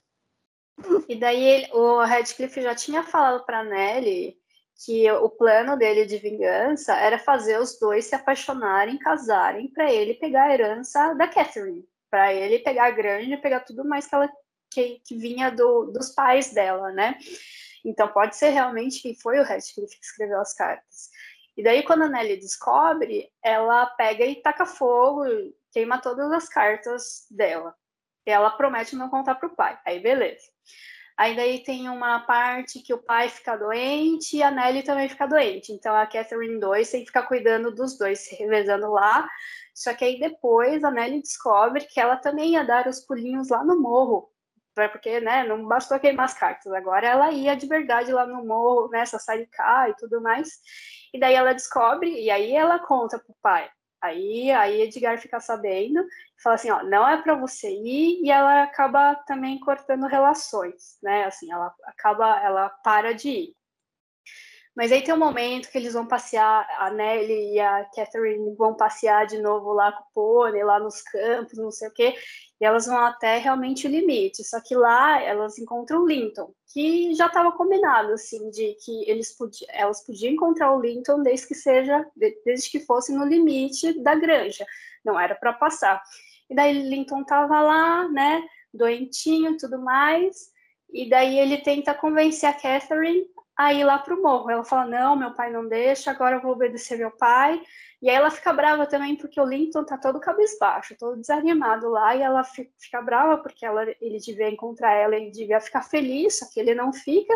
E daí ele, o Radcliffe já tinha falado para Nelly que o plano dele de vingança era fazer os dois se apaixonarem, casarem, para ele pegar a herança da Catherine, para ele pegar a grande, pegar tudo mais que ela que, que vinha do, dos pais dela, né? Então pode ser realmente que foi o Radcliffe que escreveu as cartas. E daí quando a Nelly descobre, ela pega e taca fogo, queima todas as cartas dela. E ela promete não contar para o pai. Aí beleza. Aí daí tem uma parte que o pai fica doente e a Nelly também fica doente. Então a Catherine 2 tem que ficar cuidando dos dois, se revezando lá. Só que aí depois a Nelly descobre que ela também ia dar os pulinhos lá no morro porque né, não bastou queimar as cartas, agora ela ia de verdade lá no morro, né, Saricá e tudo mais. E daí ela descobre, e aí ela conta pro pai. Aí, aí Edgar fica sabendo, fala assim, ó, não é para você ir, e ela acaba também cortando relações, né? Assim, ela acaba, ela para de ir. Mas aí tem um momento que eles vão passear, a Nelly e a Catherine vão passear de novo lá com o pônei, lá nos campos, não sei o quê, e elas vão até realmente o limite. Só que lá elas encontram o Linton, que já estava combinado, assim, de que eles podiam, elas podiam encontrar o Linton desde que seja, desde que fosse no limite da granja, não era para passar. E daí Linton estava lá, né, doentinho, tudo mais. E daí ele tenta convencer a Catherine a ir lá para o morro. Ela fala: Não, meu pai não deixa, agora eu vou obedecer meu pai. E aí ela fica brava também porque o Linton tá todo cabisbaixo, todo desanimado lá, e ela fica brava porque ela, ele devia encontrar ela, ele devia ficar feliz, só que ele não fica.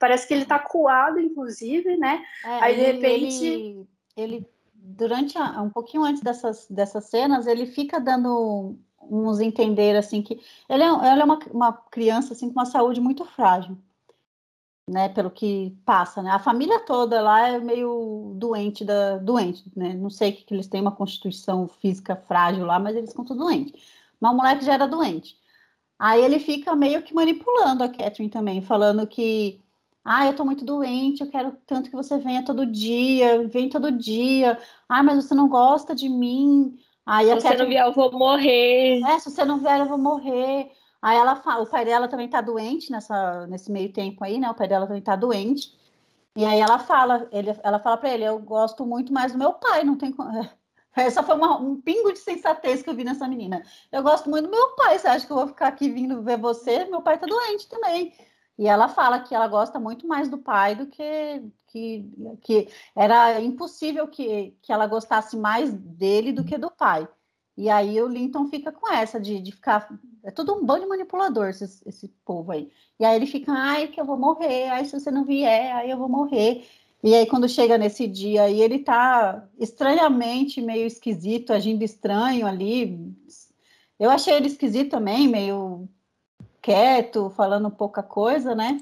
Parece que ele tá coado, inclusive, né? É, aí de repente. Ele, ele durante a, um pouquinho antes dessas, dessas cenas, ele fica dando uns entender assim que ele é, ele é uma, uma criança assim com uma saúde muito frágil né, pelo que passa, né? A família toda lá é meio doente da doente, né? Não sei que, que eles têm uma constituição física frágil lá, mas eles ficam tudo doentes. Mas o moleque já era doente. Aí ele fica meio que manipulando a Catherine também, falando que ah, eu tô muito doente, eu quero tanto que você venha todo dia, vem todo dia. Ah, mas você não gosta de mim. Aí se você Catherine... não vier, eu vou morrer. É, se você não vier, eu vou morrer. Aí ela fala, o pai dela também tá doente nessa, nesse meio tempo aí, né? O pai dela também tá doente. E aí ela fala, ele, ela fala para ele, eu gosto muito mais do meu pai, não tem essa foi uma, um pingo de sensatez que eu vi nessa menina. Eu gosto muito do meu pai, você acha que eu vou ficar aqui vindo ver você? Meu pai tá doente também. E ela fala que ela gosta muito mais do pai do que que, que era impossível que, que ela gostasse mais dele do que do pai. E aí o Linton fica com essa de, de ficar. É tudo um bando de manipulador, esse, esse povo aí. E aí ele fica, ai, que eu vou morrer, ai, se você não vier, aí eu vou morrer. E aí, quando chega nesse dia aí, ele tá estranhamente meio esquisito, agindo estranho ali. Eu achei ele esquisito também, meio quieto, falando pouca coisa, né?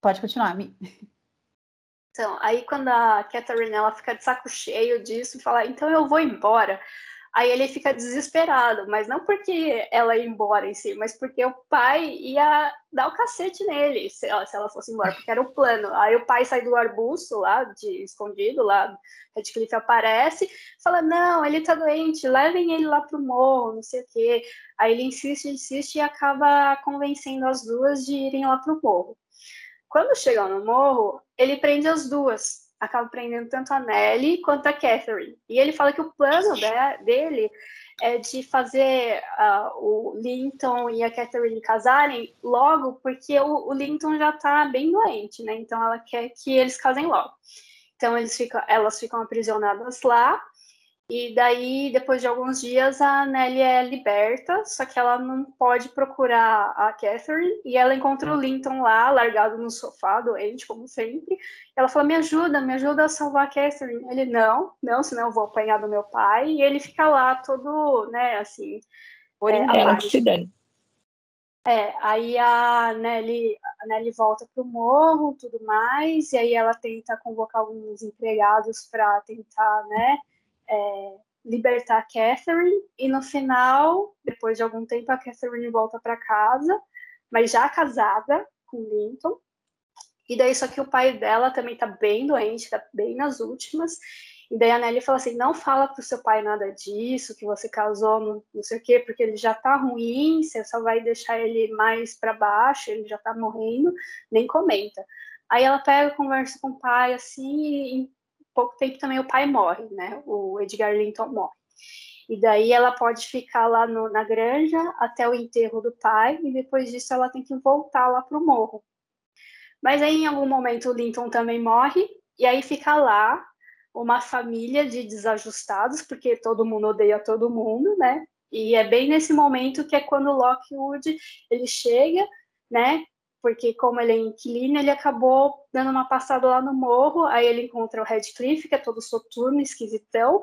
Pode continuar, Mi. Então, aí quando a Catherine ela fica de saco cheio disso, fala, então eu vou embora. Aí ele fica desesperado, mas não porque ela ia embora em si, mas porque o pai ia dar o cacete nele se ela, se ela fosse embora, porque era o plano. Aí o pai sai do arbusto lá, de escondido, lá, Redcliffe aparece, fala: Não, ele tá doente, levem ele lá pro morro, não sei o quê. Aí ele insiste, insiste e acaba convencendo as duas de irem lá pro morro. Quando chegam no morro, ele prende as duas acaba prendendo tanto a Nelly quanto a Catherine. E ele fala que o plano de, dele é de fazer uh, o Linton e a Catherine casarem logo, porque o, o Linton já está bem doente, né? Então ela quer que eles casem logo. Então eles ficam, elas ficam aprisionadas lá e daí, depois de alguns dias, a Nelly é liberta, só que ela não pode procurar a Catherine, e ela encontra o Linton lá, largado no sofá, doente, como sempre. Ela fala, me ajuda, me ajuda a salvar a Catherine. Ele, não, não, senão eu vou apanhar do meu pai. E ele fica lá todo, né, assim... É, ela se dane. É, aí a Nelly, a Nelly volta pro morro, tudo mais, e aí ela tenta convocar alguns empregados para tentar, né, é, libertar a Catherine, e no final, depois de algum tempo, a Catherine volta para casa, mas já casada com Linton. E daí, só que o pai dela também tá bem doente, tá bem nas últimas. E daí a Nelly fala assim: não fala pro seu pai nada disso, que você casou, no, não sei o quê, porque ele já tá ruim, você só vai deixar ele mais para baixo, ele já tá morrendo, nem comenta. Aí ela pega, conversa com o pai, assim, pouco tempo também o pai morre, né? O Edgar Linton morre. E daí ela pode ficar lá no, na granja até o enterro do pai, e depois disso ela tem que voltar lá para o morro. Mas aí em algum momento o Linton também morre, e aí fica lá uma família de desajustados, porque todo mundo odeia todo mundo, né? E é bem nesse momento que é quando o Lockwood ele chega, né? Porque como ele é inquilino, ele acabou dando uma passada lá no morro, aí ele encontra o Redcliffe, que é todo soturno, esquisitão,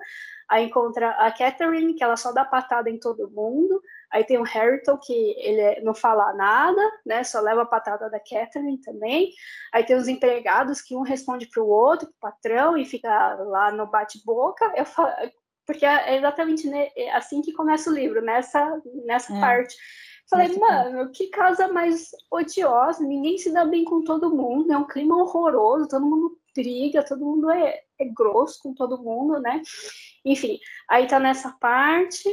aí encontra a Catherine, que ela só dá patada em todo mundo, Aí tem o Harrington, que ele não fala nada, né? Só leva a patada da Catherine também. Aí tem os empregados que um responde para o outro, pro patrão, e fica lá no bate-boca. Eu falo, porque é exatamente é assim que começa o livro, nessa, nessa é. parte. Falei, mano, que casa mais odiosa, ninguém se dá bem com todo mundo, é um clima horroroso, todo mundo briga, todo mundo é, é grosso com todo mundo, né? Enfim, aí tá nessa parte.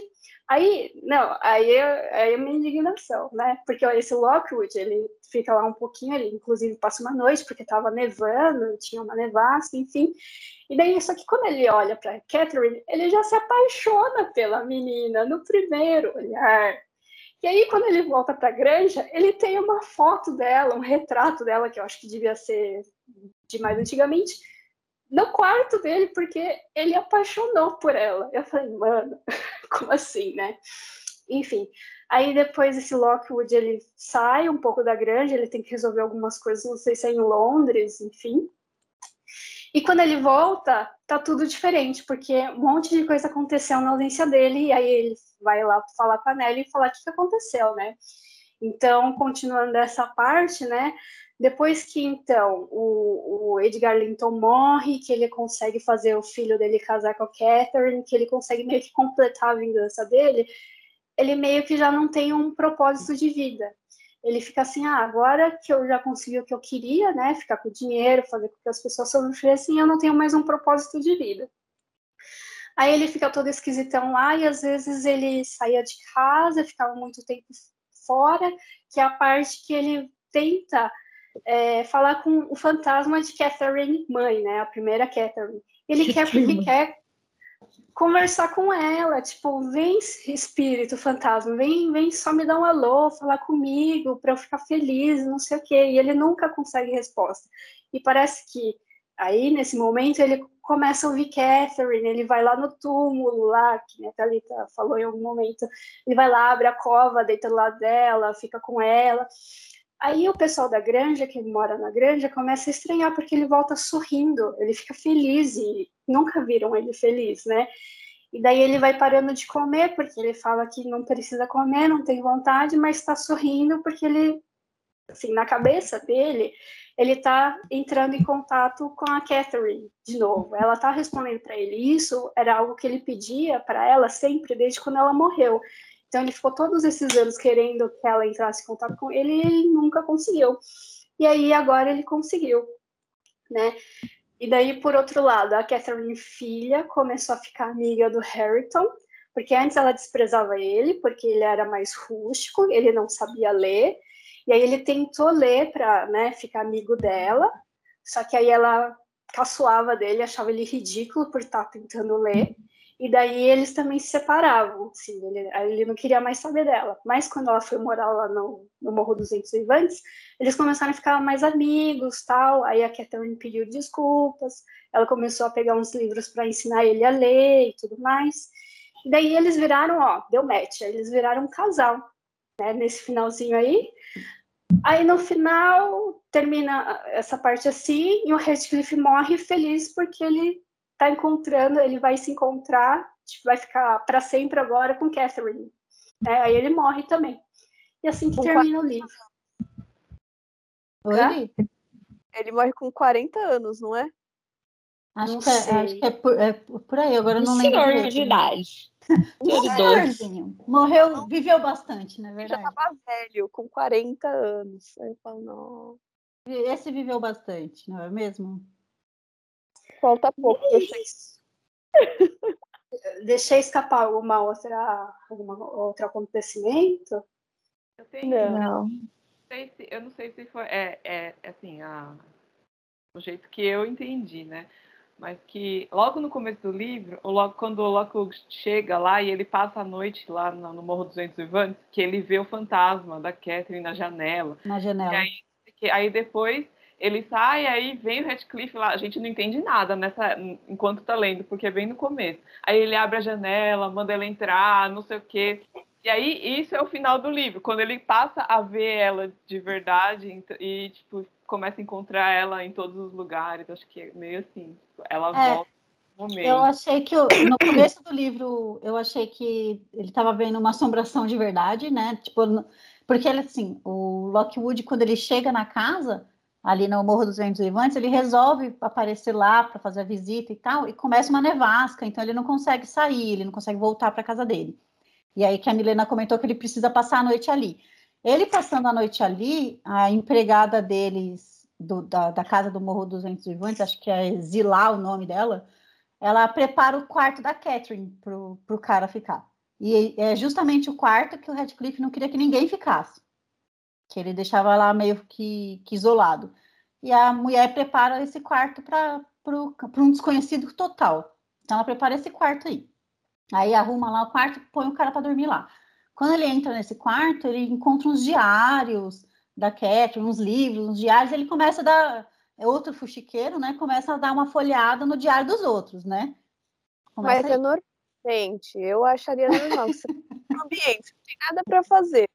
Aí, não, aí é, aí é minha indignação, né? Porque ó, esse Lockwood, ele fica lá um pouquinho, ele inclusive passa uma noite, porque tava nevando, tinha uma nevasca, enfim. E daí, só que quando ele olha para Catherine, ele já se apaixona pela menina no primeiro olhar. E aí, quando ele volta para a granja, ele tem uma foto dela, um retrato dela, que eu acho que devia ser de mais antigamente, no quarto dele, porque ele apaixonou por ela. Eu falei, mano, como assim, né? Enfim, aí depois esse Lockwood ele sai um pouco da granja, ele tem que resolver algumas coisas, não sei se é em Londres, enfim. E quando ele volta, tá tudo diferente, porque um monte de coisa aconteceu na ausência dele, e aí ele vai lá falar com a Nelly e falar o que, aconteceu, né? Então, continuando essa parte, né? Depois que então o, o, Edgar Linton morre, que ele consegue fazer o filho dele casar com a Catherine, que ele consegue meio que completar a vingança dele, ele meio que já não tem um propósito de vida. Ele fica assim, ah, agora que eu já consegui o que eu queria, né, ficar com dinheiro, fazer com que as pessoas sofressem, eu não tenho mais um propósito de vida. Aí ele fica todo esquisitão lá e às vezes ele saía de casa, ficava muito tempo fora, que é a parte que ele tenta é, falar com o fantasma de Catherine, mãe, né? A primeira Catherine. Ele quer porque quer conversar com ela, tipo, vem espírito fantasma, vem, vem só me dar um alô, falar comigo para eu ficar feliz, não sei o quê. E ele nunca consegue resposta. E parece que aí nesse momento ele começa a ouvir Catherine, ele vai lá no túmulo lá, que a Thalita falou em algum momento, ele vai lá, abre a cova, deita do lado dela, fica com ela. Aí o pessoal da granja, que mora na granja, começa a estranhar porque ele volta sorrindo, ele fica feliz e nunca viram ele feliz, né? E daí ele vai parando de comer porque ele fala que não precisa comer, não tem vontade, mas está sorrindo porque ele, assim, na cabeça dele, ele está entrando em contato com a Catherine de novo. Ela está respondendo para ele. Isso era algo que ele pedia para ela sempre desde quando ela morreu. Então ele ficou todos esses anos querendo que ela entrasse em contato com ele e ele nunca conseguiu. E aí agora ele conseguiu, né? E daí, por outro lado, a Catherine filha começou a ficar amiga do Harrington, porque antes ela desprezava ele, porque ele era mais rústico, ele não sabia ler, e aí ele tentou ler para né, ficar amigo dela, só que aí ela caçoava dele, achava ele ridículo por estar tentando ler, e daí eles também se separavam, assim, ele, ele não queria mais saber dela. Mas quando ela foi morar lá no, no Morro dos Ventos Vivantes, eles começaram a ficar mais amigos, tal. Aí a Catherine pediu desculpas, ela começou a pegar uns livros para ensinar ele a ler e tudo mais. E daí eles viraram, ó, deu match, eles viraram um casal, né, nesse finalzinho aí. Aí no final termina essa parte assim e o Radcliffe morre feliz porque ele tá encontrando, ele vai se encontrar, tipo, vai ficar para sempre agora com Catherine. É, aí ele morre também. E assim que com termina 40... o livro. Oi? Ele morre com 40 anos, não é? Acho, não que, é, acho que é, por, é por aí, agora não lembro. Senhor de idade. Morreu, viveu bastante, na verdade. Já tava velho, com 40 anos. Aí eu falo, não. Esse viveu bastante, não é mesmo? Falta pouco. Deixei... Deixei escapar alguma outra, alguma outro acontecimento? Eu tenho. Não. não. eu não sei se foi. É, é assim, a, o jeito que eu entendi, né? Mas que logo no começo do livro, ou logo quando o Loco chega lá e ele passa a noite lá no, no Morro dos Ventos Vivantes, que ele vê o fantasma da Catherine na janela. Na janela. E aí, que, aí depois ele sai, aí vem o Radcliffe lá, a gente não entende nada nessa enquanto tá lendo, porque é bem no começo. Aí ele abre a janela, manda ela entrar, não sei o quê. E aí isso é o final do livro, quando ele passa a ver ela de verdade e tipo começa a encontrar ela em todos os lugares, acho que é meio assim, ela é. volta Momento. Eu achei que no começo do livro eu achei que ele estava vendo uma assombração de verdade, né? Tipo, porque ele assim, o Lockwood quando ele chega na casa ali no Morro dos Ventos Vivantes, ele resolve aparecer lá para fazer a visita e tal, e começa uma nevasca, então ele não consegue sair, ele não consegue voltar para casa dele. E aí que a Milena comentou que ele precisa passar a noite ali. Ele passando a noite ali, a empregada deles do, da, da, casa do Morro dos Ventos Vivantes, acho que é Zilá o nome dela, ela prepara o quarto da Catherine para o cara ficar. E é justamente o quarto que o Radcliffe não queria que ninguém ficasse. Que ele deixava lá meio que, que isolado. E a mulher prepara esse quarto para um desconhecido total. Então ela prepara esse quarto aí. Aí arruma lá o quarto e põe o cara para dormir lá. Quando ele entra nesse quarto, ele encontra uns diários da Catherine, uns livros, uns diários, ele começa a dar é outro fuxiqueiro, né? Começa a dar uma folheada no diário dos outros, né? Começa Mas é normal, gente. Eu acharia normal. Você no ambiente, não tem nada para fazer.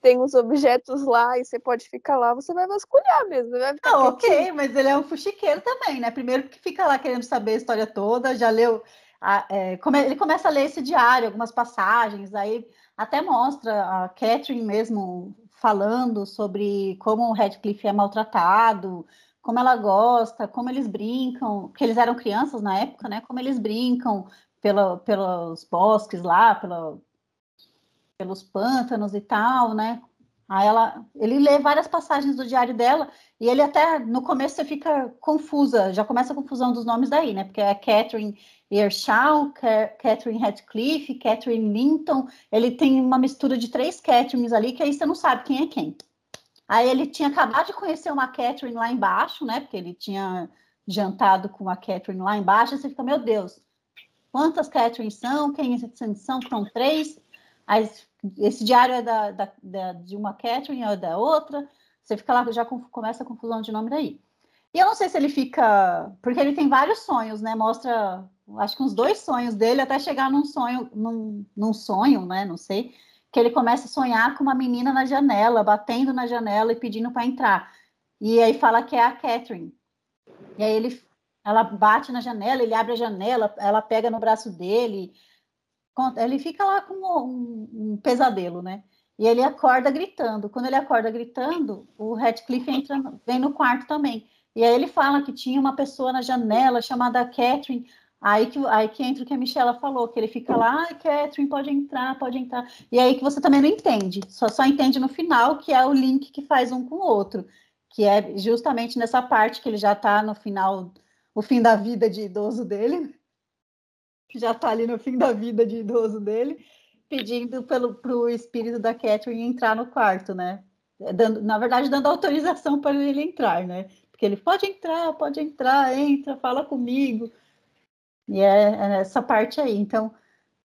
Tem os objetos lá e você pode ficar lá, você vai vasculhar mesmo. Vai ficar não, ok, mas ele é um fuxiqueiro também, né? Primeiro porque fica lá querendo saber a história toda, já leu. A, é, come, ele começa a ler esse diário, algumas passagens, aí até mostra a Catherine mesmo falando sobre como o Radcliffe é maltratado, como ela gosta, como eles brincam, que eles eram crianças na época, né? Como eles brincam pela, pelos bosques lá, pela, pelos pântanos e tal, né? Aí ela, ele lê várias passagens do diário dela e ele até no começo você fica confusa, já começa a confusão dos nomes daí, né? Porque é Catherine Earshaw, Catherine Radcliffe, Catherine Linton, ele tem uma mistura de três Catherines ali que aí você não sabe quem é quem. Aí ele tinha acabado de conhecer uma Catherine lá embaixo, né? Porque ele tinha jantado com a Catherine lá embaixo. E você fica, meu Deus, quantas Catherine são? Quem são? São três. Aí, esse diário é da, da, da, de uma Catherine ou da outra. Você fica lá, já começa a confusão de nome daí. E eu não sei se ele fica. Porque ele tem vários sonhos, né? Mostra, acho que uns dois sonhos dele até chegar num sonho, num, num sonho, né? Não sei que ele começa a sonhar com uma menina na janela, batendo na janela e pedindo para entrar. E aí fala que é a Catherine. E aí ele, ela bate na janela, ele abre a janela, ela pega no braço dele. Ele fica lá com um, um pesadelo, né? E ele acorda gritando. Quando ele acorda gritando, o Radcliffe entra, vem no quarto também. E aí ele fala que tinha uma pessoa na janela chamada Catherine. Aí que, aí que entra o que a Michela falou, que ele fica lá, ah, Catherine, pode entrar, pode entrar. E aí que você também não entende, só, só entende no final, que é o link que faz um com o outro, que é justamente nessa parte que ele já está no final, o fim da vida de idoso dele, já está ali no fim da vida de idoso dele, pedindo para o espírito da Catherine entrar no quarto, né? Dando, na verdade, dando autorização para ele entrar, né? Porque ele pode entrar, pode entrar, entra, fala comigo. E é, é essa parte aí. Então,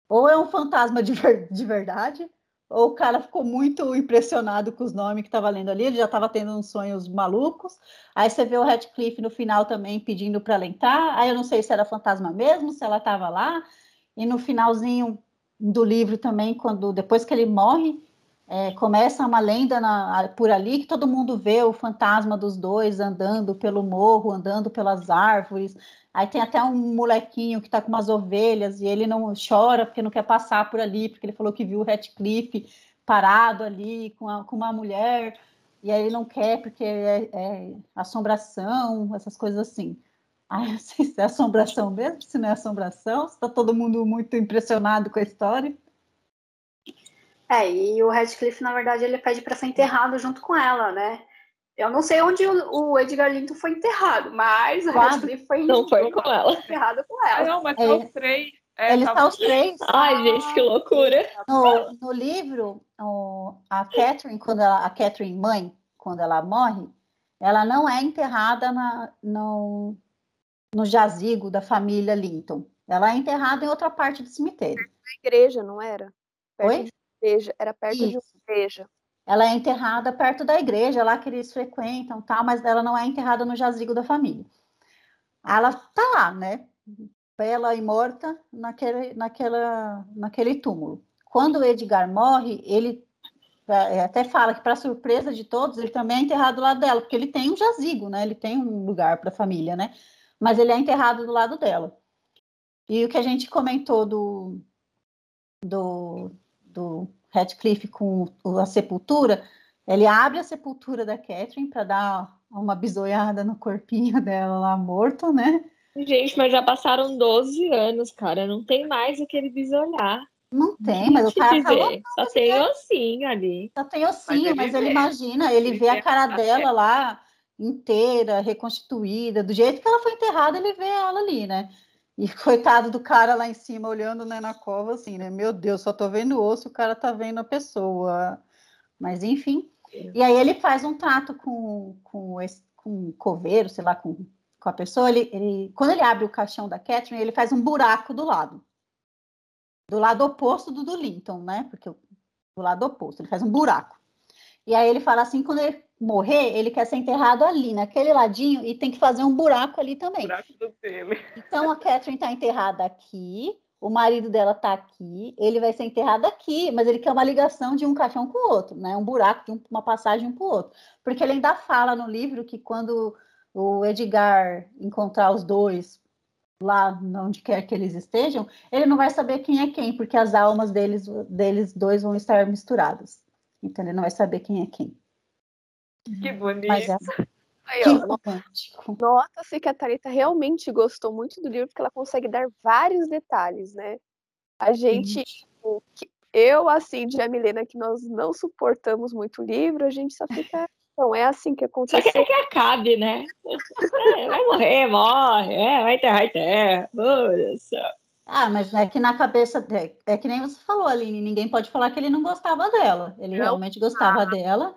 ou é um fantasma de, ver, de verdade, ou o cara ficou muito impressionado com os nomes que estava lendo ali, ele já estava tendo uns sonhos malucos. Aí você vê o Radcliffe no final também pedindo para ela entrar. Aí eu não sei se era fantasma mesmo, se ela estava lá. E no finalzinho do livro também, quando depois que ele morre, é, começa uma lenda na, por ali que todo mundo vê o fantasma dos dois andando pelo morro, andando pelas árvores. Aí tem até um molequinho que está com umas ovelhas e ele não chora porque não quer passar por ali, porque ele falou que viu o Ratcliffe parado ali com, a, com uma mulher, e aí ele não quer porque é, é assombração, essas coisas assim. Não sei se é assombração mesmo, se não é assombração, se está todo mundo muito impressionado com a história. É, e o Radcliffe, na verdade, ele pede para ser enterrado junto com ela, né? Eu não sei onde o, Edgar Linton foi enterrado, mas o Radcliffe foi, não foi com ela. enterrado com ela. Não, mas é. os três. É, Eles estão os três. Ai, gente, que loucura. No, no livro, o, a Catherine, quando ela, a Catherine mãe, quando ela morre, ela não é enterrada na, no, no jazigo da família Linton. Ela é enterrada em outra parte do cemitério. Na igreja, não era? Perto Oi? Igreja, era perto Isso. de uma igreja. Ela é enterrada perto da igreja, lá que eles frequentam, tal, mas ela não é enterrada no jazigo da família. Ela tá lá, né? Bela e morta naquele, naquela, naquele túmulo. Quando o Edgar morre, ele é, até fala que, para surpresa de todos, ele também é enterrado do lado dela, porque ele tem um jazigo, né? Ele tem um lugar para a família, né? Mas ele é enterrado do lado dela. E o que a gente comentou do, do, do Radcliffe com a sepultura, ele abre a sepultura da Catherine para dar uma bisoiada no corpinho dela lá morto, né? Gente, mas já passaram 12 anos, cara. Não tem mais aquele bisolhar. Não tem, mas o cara tá Só tem ossinho ali. Só tem ossinho, mas ele, mas ele imagina, ele, ele vê a cara dela lá inteira, reconstituída, do jeito que ela foi enterrada, ele vê ela ali, né? E coitado do cara lá em cima, olhando né, na cova, assim, né? Meu Deus, só tô vendo osso, o cara tá vendo a pessoa. Mas, enfim. E aí ele faz um trato com, com, esse, com o coveiro, sei lá, com, com a pessoa. Ele, ele, quando ele abre o caixão da Catherine, ele faz um buraco do lado. Do lado oposto do do Linton, né? Porque do lado oposto, ele faz um buraco. E aí ele fala assim, quando ele morrer, ele quer ser enterrado ali, naquele ladinho, e tem que fazer um buraco ali também. Buraco do pelo. Então a Catherine está enterrada aqui, o marido dela está aqui, ele vai ser enterrado aqui, mas ele quer uma ligação de um caixão com o outro, né? Um buraco de um, uma passagem um com o outro. Porque ele ainda fala no livro que quando o Edgar encontrar os dois lá onde quer que eles estejam, ele não vai saber quem é quem, porque as almas deles, deles dois vão estar misturadas. Então ele não vai saber quem é quem. Que bonito. Mas é... Aí, que romântico. Nota-se que a Thalita realmente gostou muito do livro, porque ela consegue dar vários detalhes, né? A gente, tipo, eu, assim, de a Milena, que nós não suportamos muito o livro, a gente só fica. Não é assim que acontece. Só quer que acabe, né? É, vai morrer, morre, é, vai enterrar, enterra. Ah, mas é que na cabeça. É, é, que nem você falou, Aline, ninguém pode falar que ele não gostava dela. Ele não. realmente gostava ah. dela.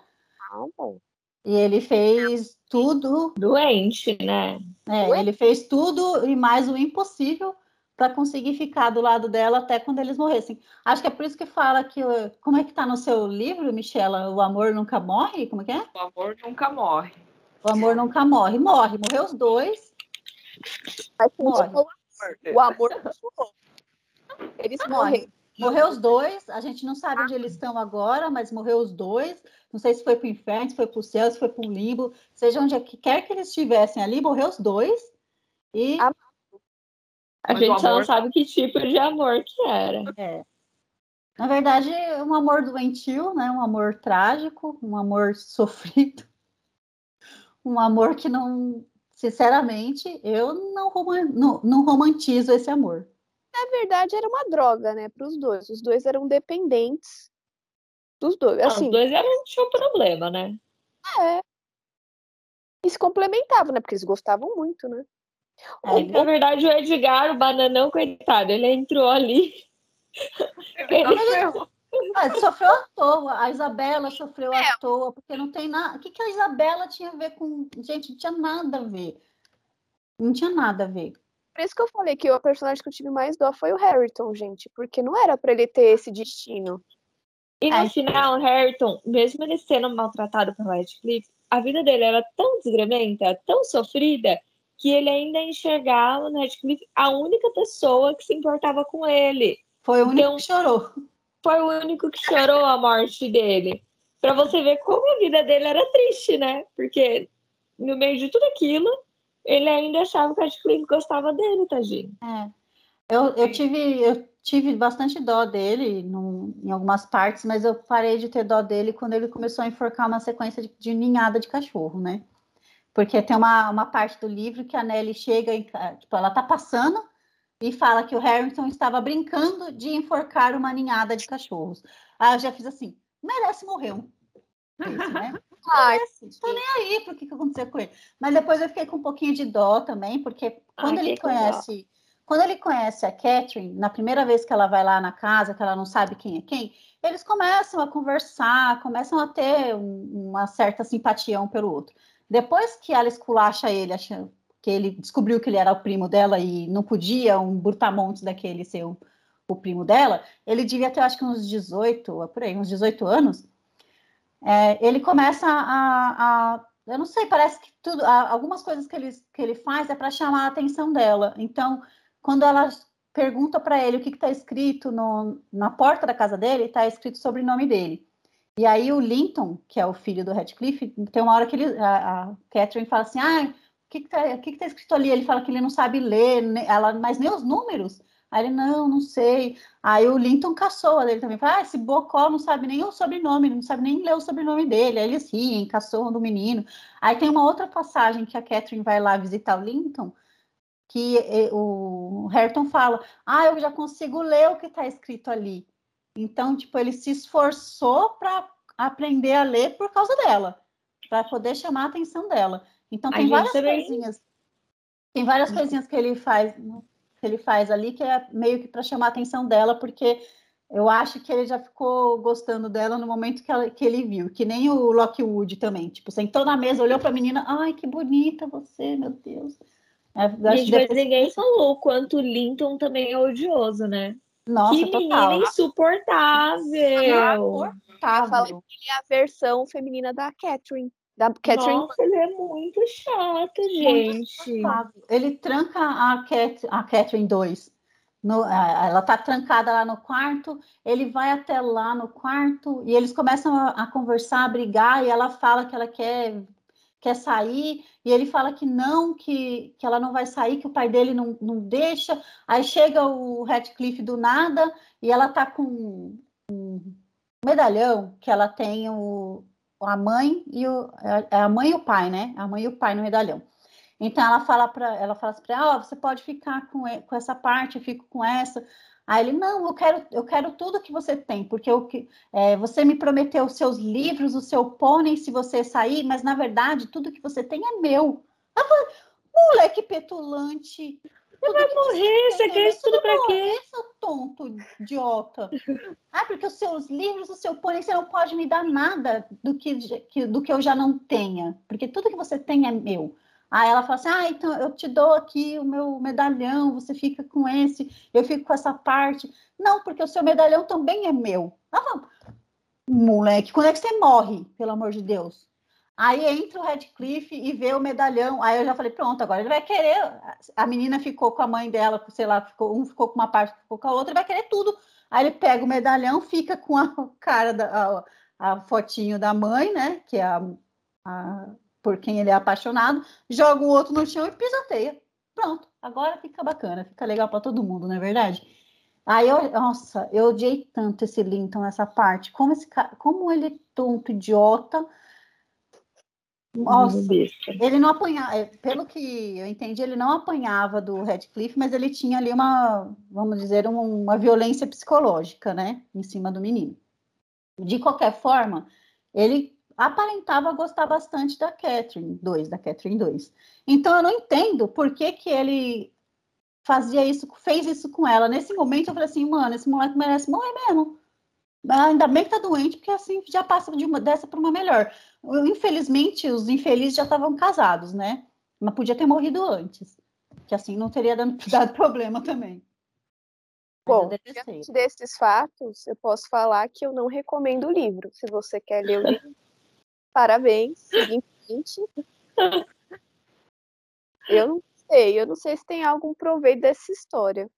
Não, bom. E ele fez tudo. Doente, né? É, Doente. ele fez tudo e mais o impossível para conseguir ficar do lado dela até quando eles morressem. Acho que é por isso que fala que. Como é que tá no seu livro, Michela? O amor nunca morre? Como é que é? O amor nunca morre. O amor nunca morre. Morre. Morreu os dois. Morre. O amor não Eles morrem. Morreu os dois, a gente não sabe onde eles estão agora, mas morreu os dois. Não sei se foi para o inferno, se foi para o céu, se foi para o limbo, seja onde quer que eles estivessem ali, morreu os dois. E. A, a gente só não sabe que tipo de amor que era. É. Na verdade, um amor doentio, né? Um amor trágico, um amor sofrido, um amor que não, sinceramente, eu não, não, não romantizo esse amor. Na verdade, era uma droga, né, para os dois. Os dois eram dependentes dos dois. Assim, os dois eram, tinham problema, né? É. E se complementavam, né? Porque eles gostavam muito, né? É, na verdade, o Edgar, o bananão, coitado, ele entrou ali. Ele, ele... Ah, sofreu à toa, a Isabela sofreu é. à toa, porque não tem nada. O que, que a Isabela tinha a ver com. Gente, não tinha nada a ver. Não tinha nada a ver. Por isso que eu falei que o personagem que eu tive mais dó foi o Harrington, gente, porque não era para ele ter esse destino. E no é. final, o Harrington, mesmo ele sendo maltratado pelo Radcliffe, a vida dele era tão desgrementa, tão sofrida, que ele ainda enxergava no Radcliffe a única pessoa que se importava com ele. Foi o único então, que chorou. Foi o único que chorou a morte dele. Para você ver como a vida dele era triste, né? Porque no meio de tudo aquilo, ele ainda achava que a Radcliffe gostava dele, tadinho. É. Eu, eu, tive, eu tive bastante dó dele num, em algumas partes, mas eu parei de ter dó dele quando ele começou a enforcar uma sequência de, de ninhada de cachorro, né? Porque tem uma, uma parte do livro que a Nelly chega, em, tipo, ela tá passando e fala que o Harrington estava brincando de enforcar uma ninhada de cachorros. Aí eu já fiz assim, merece morrer um. Esse, né? Ai, tô nem aí pro que, que aconteceu com ele. Mas depois eu fiquei com um pouquinho de dó também, porque quando Ai, ele conhece, quando ele conhece a Catherine, na primeira vez que ela vai lá na casa, que ela não sabe quem é quem, eles começam a conversar, começam a ter um, uma certa simpatia um pelo outro. Depois que ela esculacha ele, achando que ele descobriu que ele era o primo dela e não podia um brutamontes daquele ser o, o primo dela, ele devia ter, acho que uns 18, por aí, uns 18 anos, é, ele começa a, a, eu não sei, parece que tudo, algumas coisas que ele, que ele faz é para chamar a atenção dela. Então, quando ela pergunta para ele o que está escrito no, na porta da casa dele, está escrito o nome dele. E aí o Linton, que é o filho do Radcliffe, tem uma hora que ele, a, a Catherine fala assim, ah, que que tá, que que tá escrito ali? Ele fala que ele não sabe ler, ela, mas nem os números. Aí ele, não, não sei. Aí o Linton caçoa dele também. Fala, ah, esse Bocó não sabe nem o sobrenome, não sabe nem ler o sobrenome dele. Aí eles riem, caçoam do menino. Aí tem uma outra passagem que a Catherine vai lá visitar o Linton, que o Hareton fala, ah, eu já consigo ler o que está escrito ali. Então, tipo, ele se esforçou para aprender a ler por causa dela, para poder chamar a atenção dela. Então tem várias coisinhas. Tem várias coisinhas que ele faz que ele faz ali, que é meio que para chamar a atenção dela, porque eu acho que ele já ficou gostando dela no momento que, ela, que ele viu, que nem o Lockwood também. Tipo, sentou na mesa, olhou para a menina, ai, que bonita você, meu Deus. É, Gente, depois... mas ninguém falou o quanto o Linton também é odioso, né? Nossa, que total. insuportável. Insuportável. Fala que ele é a versão feminina da Catherine. Da Catherine. Nossa, ele é muito chato, gente. ele tranca a, Cat, a Catherine 2. No, ela tá trancada lá no quarto, ele vai até lá no quarto e eles começam a, a, conversar, a brigar, e ela fala que ela quer, quer sair, e ele fala que não, que, que ela não vai sair, que o pai dele não, não deixa. Aí chega o Radcliffe do nada e ela tá com um medalhão que ela tem o, a mãe e o, é, é a mãe e o pai, né? A mãe e o pai no medalhão. Então ela fala para ela fala assim para ela, oh, você pode ficar com, com essa parte, eu fico com essa. Aí ele, não, eu quero, eu quero tudo que você tem, porque eu, é, você me prometeu os seus livros, o seu pônei se você sair, mas na verdade tudo que você tem é meu. Ela moleque petulante, você vai morrer, você quer isso tudo pra quê? Seu tonto, idiota. Ah, porque os seus livros, o seu pônei, você não pode me dar nada do que, que, do que eu já não tenha, porque tudo que você tem é meu. Aí ela fala assim: ah, então eu te dou aqui o meu medalhão, você fica com esse, eu fico com essa parte. Não, porque o seu medalhão também é meu. Ela fala, moleque, quando é que você morre, pelo amor de Deus? Aí entra o Redcliffe e vê o medalhão. Aí eu já falei, pronto, agora ele vai querer. A menina ficou com a mãe dela, sei lá, ficou, um ficou com uma parte, ficou com a outra, ele vai querer tudo. Aí ele pega o medalhão, fica com a cara da a, a fotinho da mãe, né? Que é a, a, por quem ele é apaixonado, joga o outro no chão e pisoteia. Pronto, agora fica bacana, fica legal para todo mundo, não é verdade? Aí eu, nossa, eu odiei tanto esse Linton, essa parte. Como esse como ele é tonto, idiota nossa, ele não apanhava, é, pelo que eu entendi, ele não apanhava do Radcliffe, mas ele tinha ali uma, vamos dizer, uma, uma violência psicológica, né, em cima do menino. De qualquer forma, ele aparentava gostar bastante da Catherine 2, da Catherine 2. Então eu não entendo por que, que ele fazia isso, fez isso com ela. Nesse momento eu falei assim, mano, esse moleque merece morrer mesmo. Ainda bem que tá doente, porque assim já passa de uma dessa para uma melhor. Infelizmente, os infelizes já estavam casados, né? Mas podia ter morrido antes, que assim não teria dado, dado problema também. Bom, diante desses fatos, eu posso falar que eu não recomendo o livro. Se você quer ler o livro, parabéns, siga em frente. Eu não sei, eu não sei se tem algum proveito dessa história.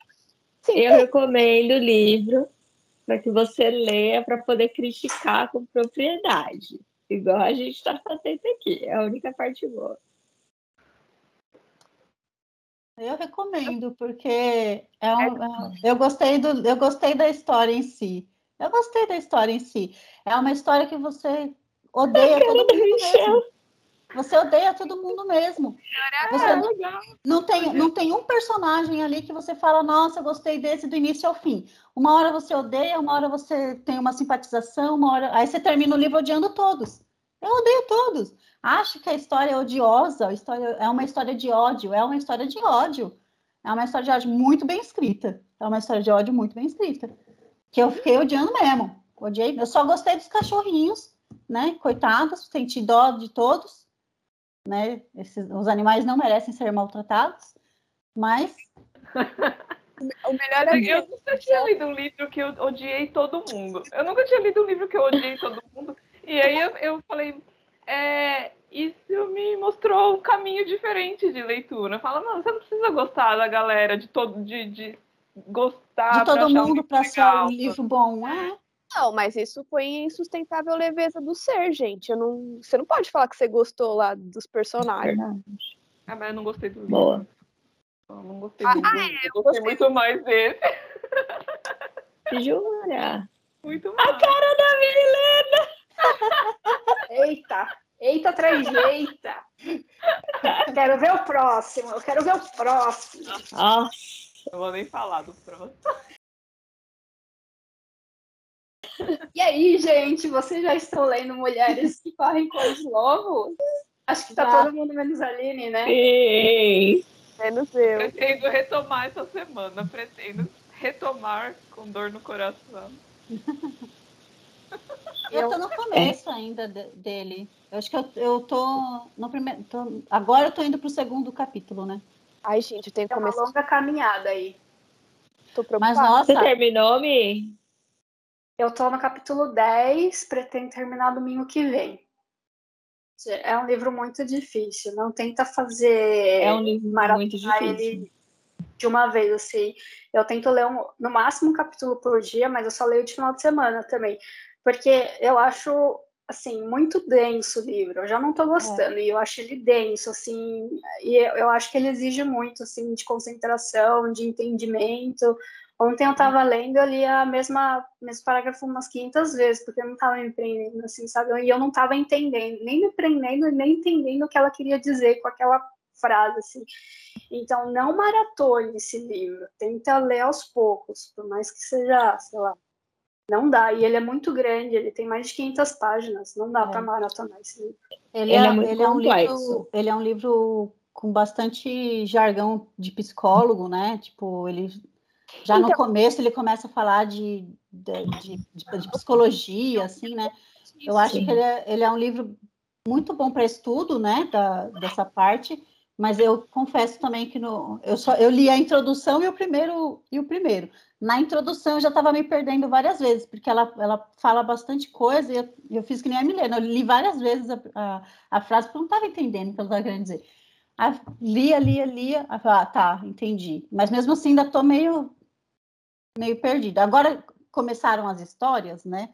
Sim, eu recomendo o livro para que você leia para poder criticar com propriedade, igual a gente está fazendo aqui. É a única parte boa. Eu recomendo, porque é um, é, eu, gostei do, eu gostei da história em si. Eu gostei da história em si. É uma história que você odeia todo mundo. Você odeia todo mundo mesmo. Você é, não, não, tem, não tem um personagem ali que você fala, nossa, eu gostei desse do início ao fim. Uma hora você odeia, uma hora você tem uma simpatização, uma hora. Aí você termina o livro odiando todos. Eu odeio todos. Acho que a história é odiosa, a história é uma história de ódio, é uma história de ódio. É uma história de ódio muito bem escrita. É uma história de ódio muito bem escrita. Que eu fiquei odiando mesmo. Odiei. Eu só gostei dos cachorrinhos, né? Coitados, senti dó de todos né? Esses, os animais não merecem ser maltratados, mas. o melhor é Eu nunca tinha lido um livro que eu odiei todo mundo. Eu nunca tinha lido um livro que eu odiei todo mundo. E aí eu, eu falei, é, isso me mostrou um caminho diferente de leitura. Fala, não, você não precisa gostar da galera, de todo, de, de gostar. De todo mundo para ser um livro bom, é. Não, mas isso foi insustentável leveza do ser, gente. Eu não, você não pode falar que você gostou lá dos personagens. Ah, mas eu não gostei do livro. Boa. Eu não gostei ah, do livro. É, eu gostei muito mais desse. Jura? Muito mais. A cara da Milena! Eita! Eita, trejeita! quero ver o próximo, eu quero ver o próximo. Nossa. Não vou nem falar do próximo. E aí, gente, vocês já estão lendo Mulheres que Correm com os Lobos? Acho que tá já. todo mundo menos a Aline, né? Sim. Menos eu. Pretendo retomar essa semana. Pretendo retomar com dor no coração. Eu tô no começo ainda dele. Eu acho que eu, eu tô no primeiro. Tô, agora eu tô indo pro segundo capítulo, né? Ai, gente, eu tenho que começar. uma longa caminhada aí. Tô preocupada. Mas nossa. Você terminou, Mi? Eu tô no capítulo 10, pretendo terminar domingo que vem. É um livro muito difícil. Não tenta fazer. É um livro muito difícil. de uma vez, assim. Eu tento ler um, no máximo um capítulo por dia, mas eu só leio de final de semana também. Porque eu acho assim, muito denso o livro. Eu já não estou gostando, é. e eu acho ele denso, assim, e eu, eu, acho que ele exige muito, assim, de concentração, de entendimento. Ontem eu estava lendo, eu li a mesma, mesmo parágrafo umas 500 vezes, porque eu não estava me prendendo, assim, sabe? E eu não estava entendendo, nem me prendendo, nem entendendo o que ela queria dizer com aquela frase, assim. Então, não maratone esse livro, tenta ler aos poucos, por mais que seja, sei lá, não dá, e ele é muito grande, ele tem mais de 500 páginas, não dá é. para maratonar esse livro. Ele, ele é, é, muito ele complexo. É um livro, ele é um livro com bastante jargão de psicólogo, né? Tipo, ele já então, no começo ele começa a falar de, de, de, de psicologia, assim, né? Eu acho Sim. que ele é, ele é um livro muito bom para estudo, né? Da, dessa parte, mas eu confesso também que no, eu só eu li a introdução e o primeiro e o primeiro. Na introdução eu já estava me perdendo várias vezes, porque ela, ela fala bastante coisa e eu, eu fiz que nem a Milena, eu li várias vezes a, a, a frase porque eu não estava entendendo o que ela estava querendo dizer. Aí, lia, lia, lia, ah, tá, entendi. Mas mesmo assim ainda estou meio, meio perdida. Agora começaram as histórias, né?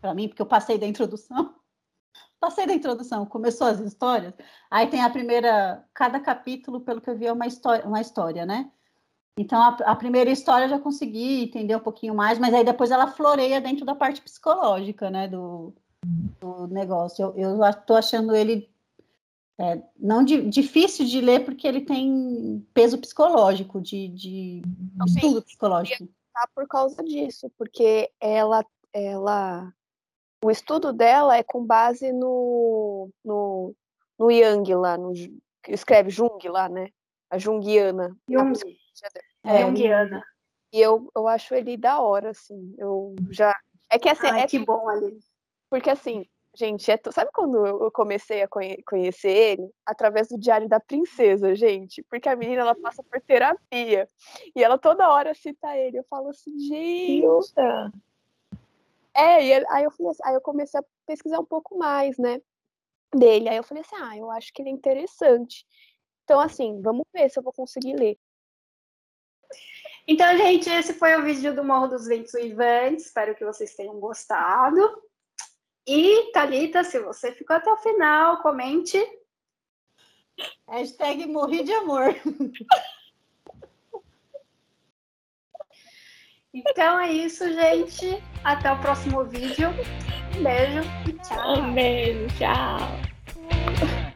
Para mim, porque eu passei da introdução. Passei da introdução, começou as histórias. Aí tem a primeira, cada capítulo, pelo que eu vi, é uma história, uma história né? Então, a, a, primeira história eu já consegui entender um pouquinho mais, mas aí depois ela floreia dentro da parte psicológica, né, do, do negócio. Eu estou achando ele é, não di, difícil de ler, porque ele tem peso psicológico, de, de estudo psicológico. Tá por causa disso, porque ela, ela, o estudo dela é com base no, no, no Jung lá, no, escreve Jung lá, né? A Jungiana. Jung. É, Jungiana. E eu, eu acho ele da hora, assim. Eu já. É que assim. Ai, é que bom ali. Porque assim, gente, é... sabe quando eu comecei a conhe... conhecer ele? Através do Diário da Princesa, gente. Porque a menina ela passa por terapia. E ela toda hora cita ele. Eu falo assim, gente. É, e aí eu, assim, aí eu comecei a pesquisar um pouco mais, né? Dele. Aí eu falei assim, ah, eu acho que ele é interessante. Então, assim, vamos ver se eu vou conseguir ler. Então, gente, esse foi o vídeo do Morro dos Ventos Vivantes. Espero que vocês tenham gostado. E, Thalita, se você ficou até o final, comente. Hashtag morri de amor. Então é isso, gente. Até o próximo vídeo. Um beijo e tchau. Um beijo, tchau.